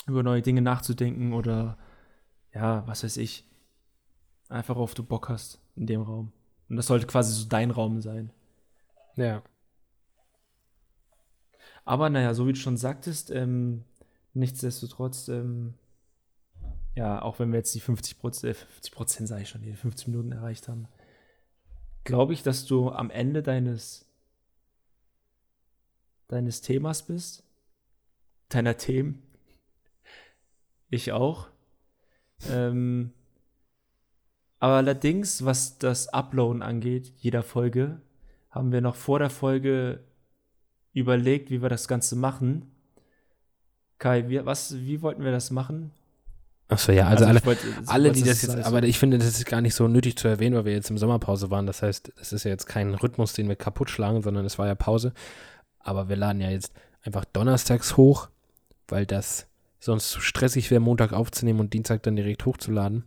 über neue Dinge nachzudenken oder ja, was weiß ich, einfach auf du Bock hast in dem Raum. Und das sollte quasi so dein Raum sein. Ja. Aber naja, so wie du schon sagtest, ähm, nichtsdestotrotz, ähm, ja, auch wenn wir jetzt die 50 Prozent, äh, 50 Prozent sage ich schon, die 50 Minuten erreicht haben, glaube ich, dass du am Ende deines, deines Themas bist, deiner Themen. Ich auch. Ähm, aber allerdings, was das Uploaden angeht, jeder Folge, haben wir noch vor der Folge überlegt, wie wir das Ganze machen. Kai, wie, was, wie wollten wir das machen? Achso, ja, also, alle, wollt, alle, die das jetzt, aber ich finde, das ist gar nicht so nötig zu erwähnen, weil wir jetzt im Sommerpause waren. Das heißt, es ist ja jetzt kein Rhythmus, den wir kaputt schlagen, sondern es war ja Pause. Aber wir laden ja jetzt einfach donnerstags hoch, weil das sonst zu stressig wäre, Montag aufzunehmen und Dienstag dann direkt hochzuladen.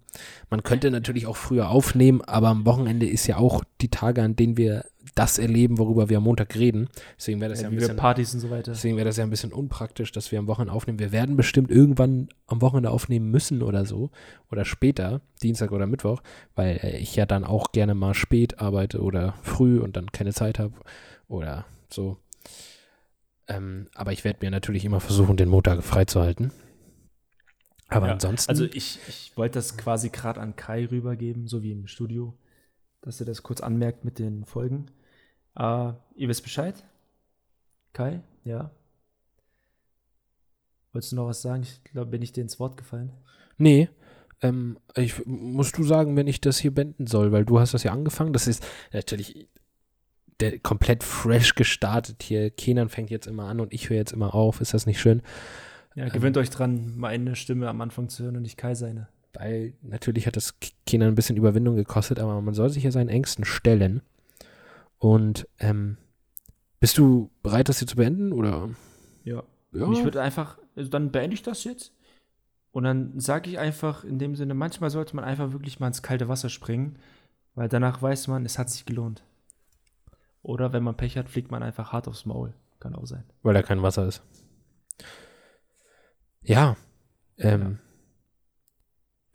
Man könnte natürlich auch früher aufnehmen, aber am Wochenende ist ja auch die Tage, an denen wir das erleben, worüber wir am Montag reden. Deswegen wäre das ja, ja ein bisschen Partys und so weiter. Deswegen wäre das ja ein bisschen unpraktisch, dass wir am Wochenende aufnehmen. Wir werden bestimmt irgendwann am Wochenende aufnehmen müssen oder so oder später, Dienstag oder Mittwoch, weil äh, ich ja dann auch gerne mal spät arbeite oder früh und dann keine Zeit habe oder so. Ähm, aber ich werde mir natürlich immer versuchen, den Montag freizuhalten. Aber ja, ansonsten. Also ich, ich wollte das quasi gerade an Kai rübergeben, so wie im Studio, dass er das kurz anmerkt mit den Folgen. Uh, ihr wisst Bescheid? Kai? Ja. Wolltest du noch was sagen? Ich glaube, bin ich dir ins Wort gefallen? Nee. Ähm, ich, musst du sagen, wenn ich das hier beenden soll, weil du hast das ja angefangen. Das ist natürlich der komplett fresh gestartet hier. Kenan fängt jetzt immer an und ich höre jetzt immer auf. Ist das nicht schön? Ja, gewöhnt ähm, euch dran, meine Stimme am Anfang zu hören und nicht Kai seine. Weil natürlich hat das Kenan ein bisschen Überwindung gekostet, aber man soll sich ja seinen Ängsten stellen. Und ähm, bist du bereit, das hier zu beenden? Oder? Ja. ja. Ich würde einfach, also dann beende ich das jetzt. Und dann sage ich einfach in dem Sinne, manchmal sollte man einfach wirklich mal ins kalte Wasser springen, weil danach weiß man, es hat sich gelohnt. Oder wenn man Pech hat, fliegt man einfach hart aufs Maul. Kann auch sein. Weil da kein Wasser ist. Ja. Ähm, ja.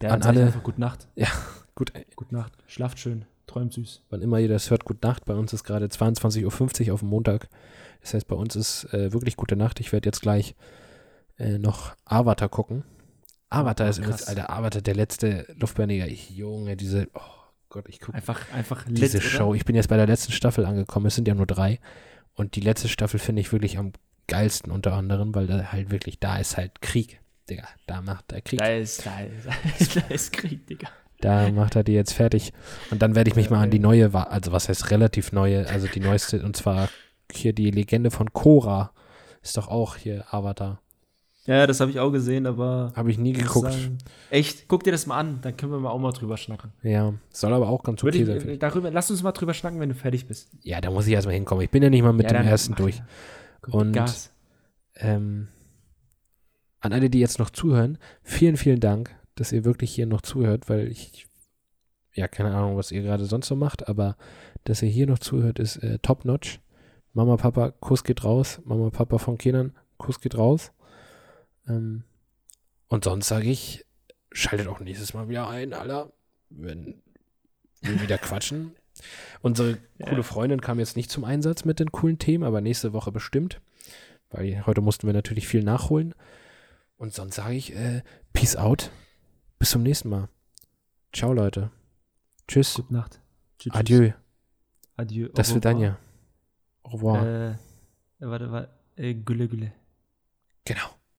An alle. Einfach Gute Nacht. Ja, gut. Gute Nacht. Schlaft schön. Träumt süß. Wann immer ihr das hört, gute Nacht. Bei uns ist gerade 22.50 Uhr auf dem Montag. Das heißt, bei uns ist äh, wirklich gute Nacht. Ich werde jetzt gleich äh, noch Avatar gucken. Avatar oh, ist übrigens, Alter, Avatar, der letzte Luftbändiger. Junge, diese, oh Gott, ich gucke. Einfach, einfach Diese lit, Show. Ich bin jetzt bei der letzten Staffel angekommen. Es sind ja nur drei. Und die letzte Staffel finde ich wirklich am geilsten unter anderem, weil da halt wirklich, da ist halt Krieg, Digga. Da macht er Krieg. Da ist, da ist, da ist Krieg, Digga. Da macht er die jetzt fertig. Und dann werde ich mich mal an die neue, also was heißt relativ neue, also die neueste, und zwar hier die Legende von Korra. Ist doch auch hier Avatar. Ja, das habe ich auch gesehen, aber. Habe ich nie geguckt. Sagen, echt? Guck dir das mal an, dann können wir mal auch mal drüber schnacken. Ja, soll aber auch ganz okay ich, sein. Darüber, lass uns mal drüber schnacken, wenn du fertig bist. Ja, da muss ich erstmal hinkommen. Ich bin ja nicht mal mit ja, dem ersten durch. Ja. Und Gas. Ähm, an alle, die jetzt noch zuhören, vielen, vielen Dank, dass ihr wirklich hier noch zuhört, weil ich, ja, keine Ahnung, was ihr gerade sonst so macht, aber dass ihr hier noch zuhört, ist äh, top notch. Mama, Papa, Kuss geht raus. Mama, Papa von Kindern, Kuss geht raus. Ähm, und sonst sage ich, schaltet auch nächstes Mal wieder ein, Alter, wenn wir wieder quatschen. Unsere coole Freundin kam jetzt nicht zum Einsatz mit den coolen Themen, aber nächste Woche bestimmt. weil heute mussten wir natürlich viel nachholen. Und sonst sage ich, äh, Peace out. Bis zum nächsten Mal. Ciao, Leute. Tschüss. Gute Nacht. Tschüss. Adieu. Adieu. Das wird revoir. Danja. Au revoir. Äh, warte, warte. Äh, Gülle, Gülle. genau.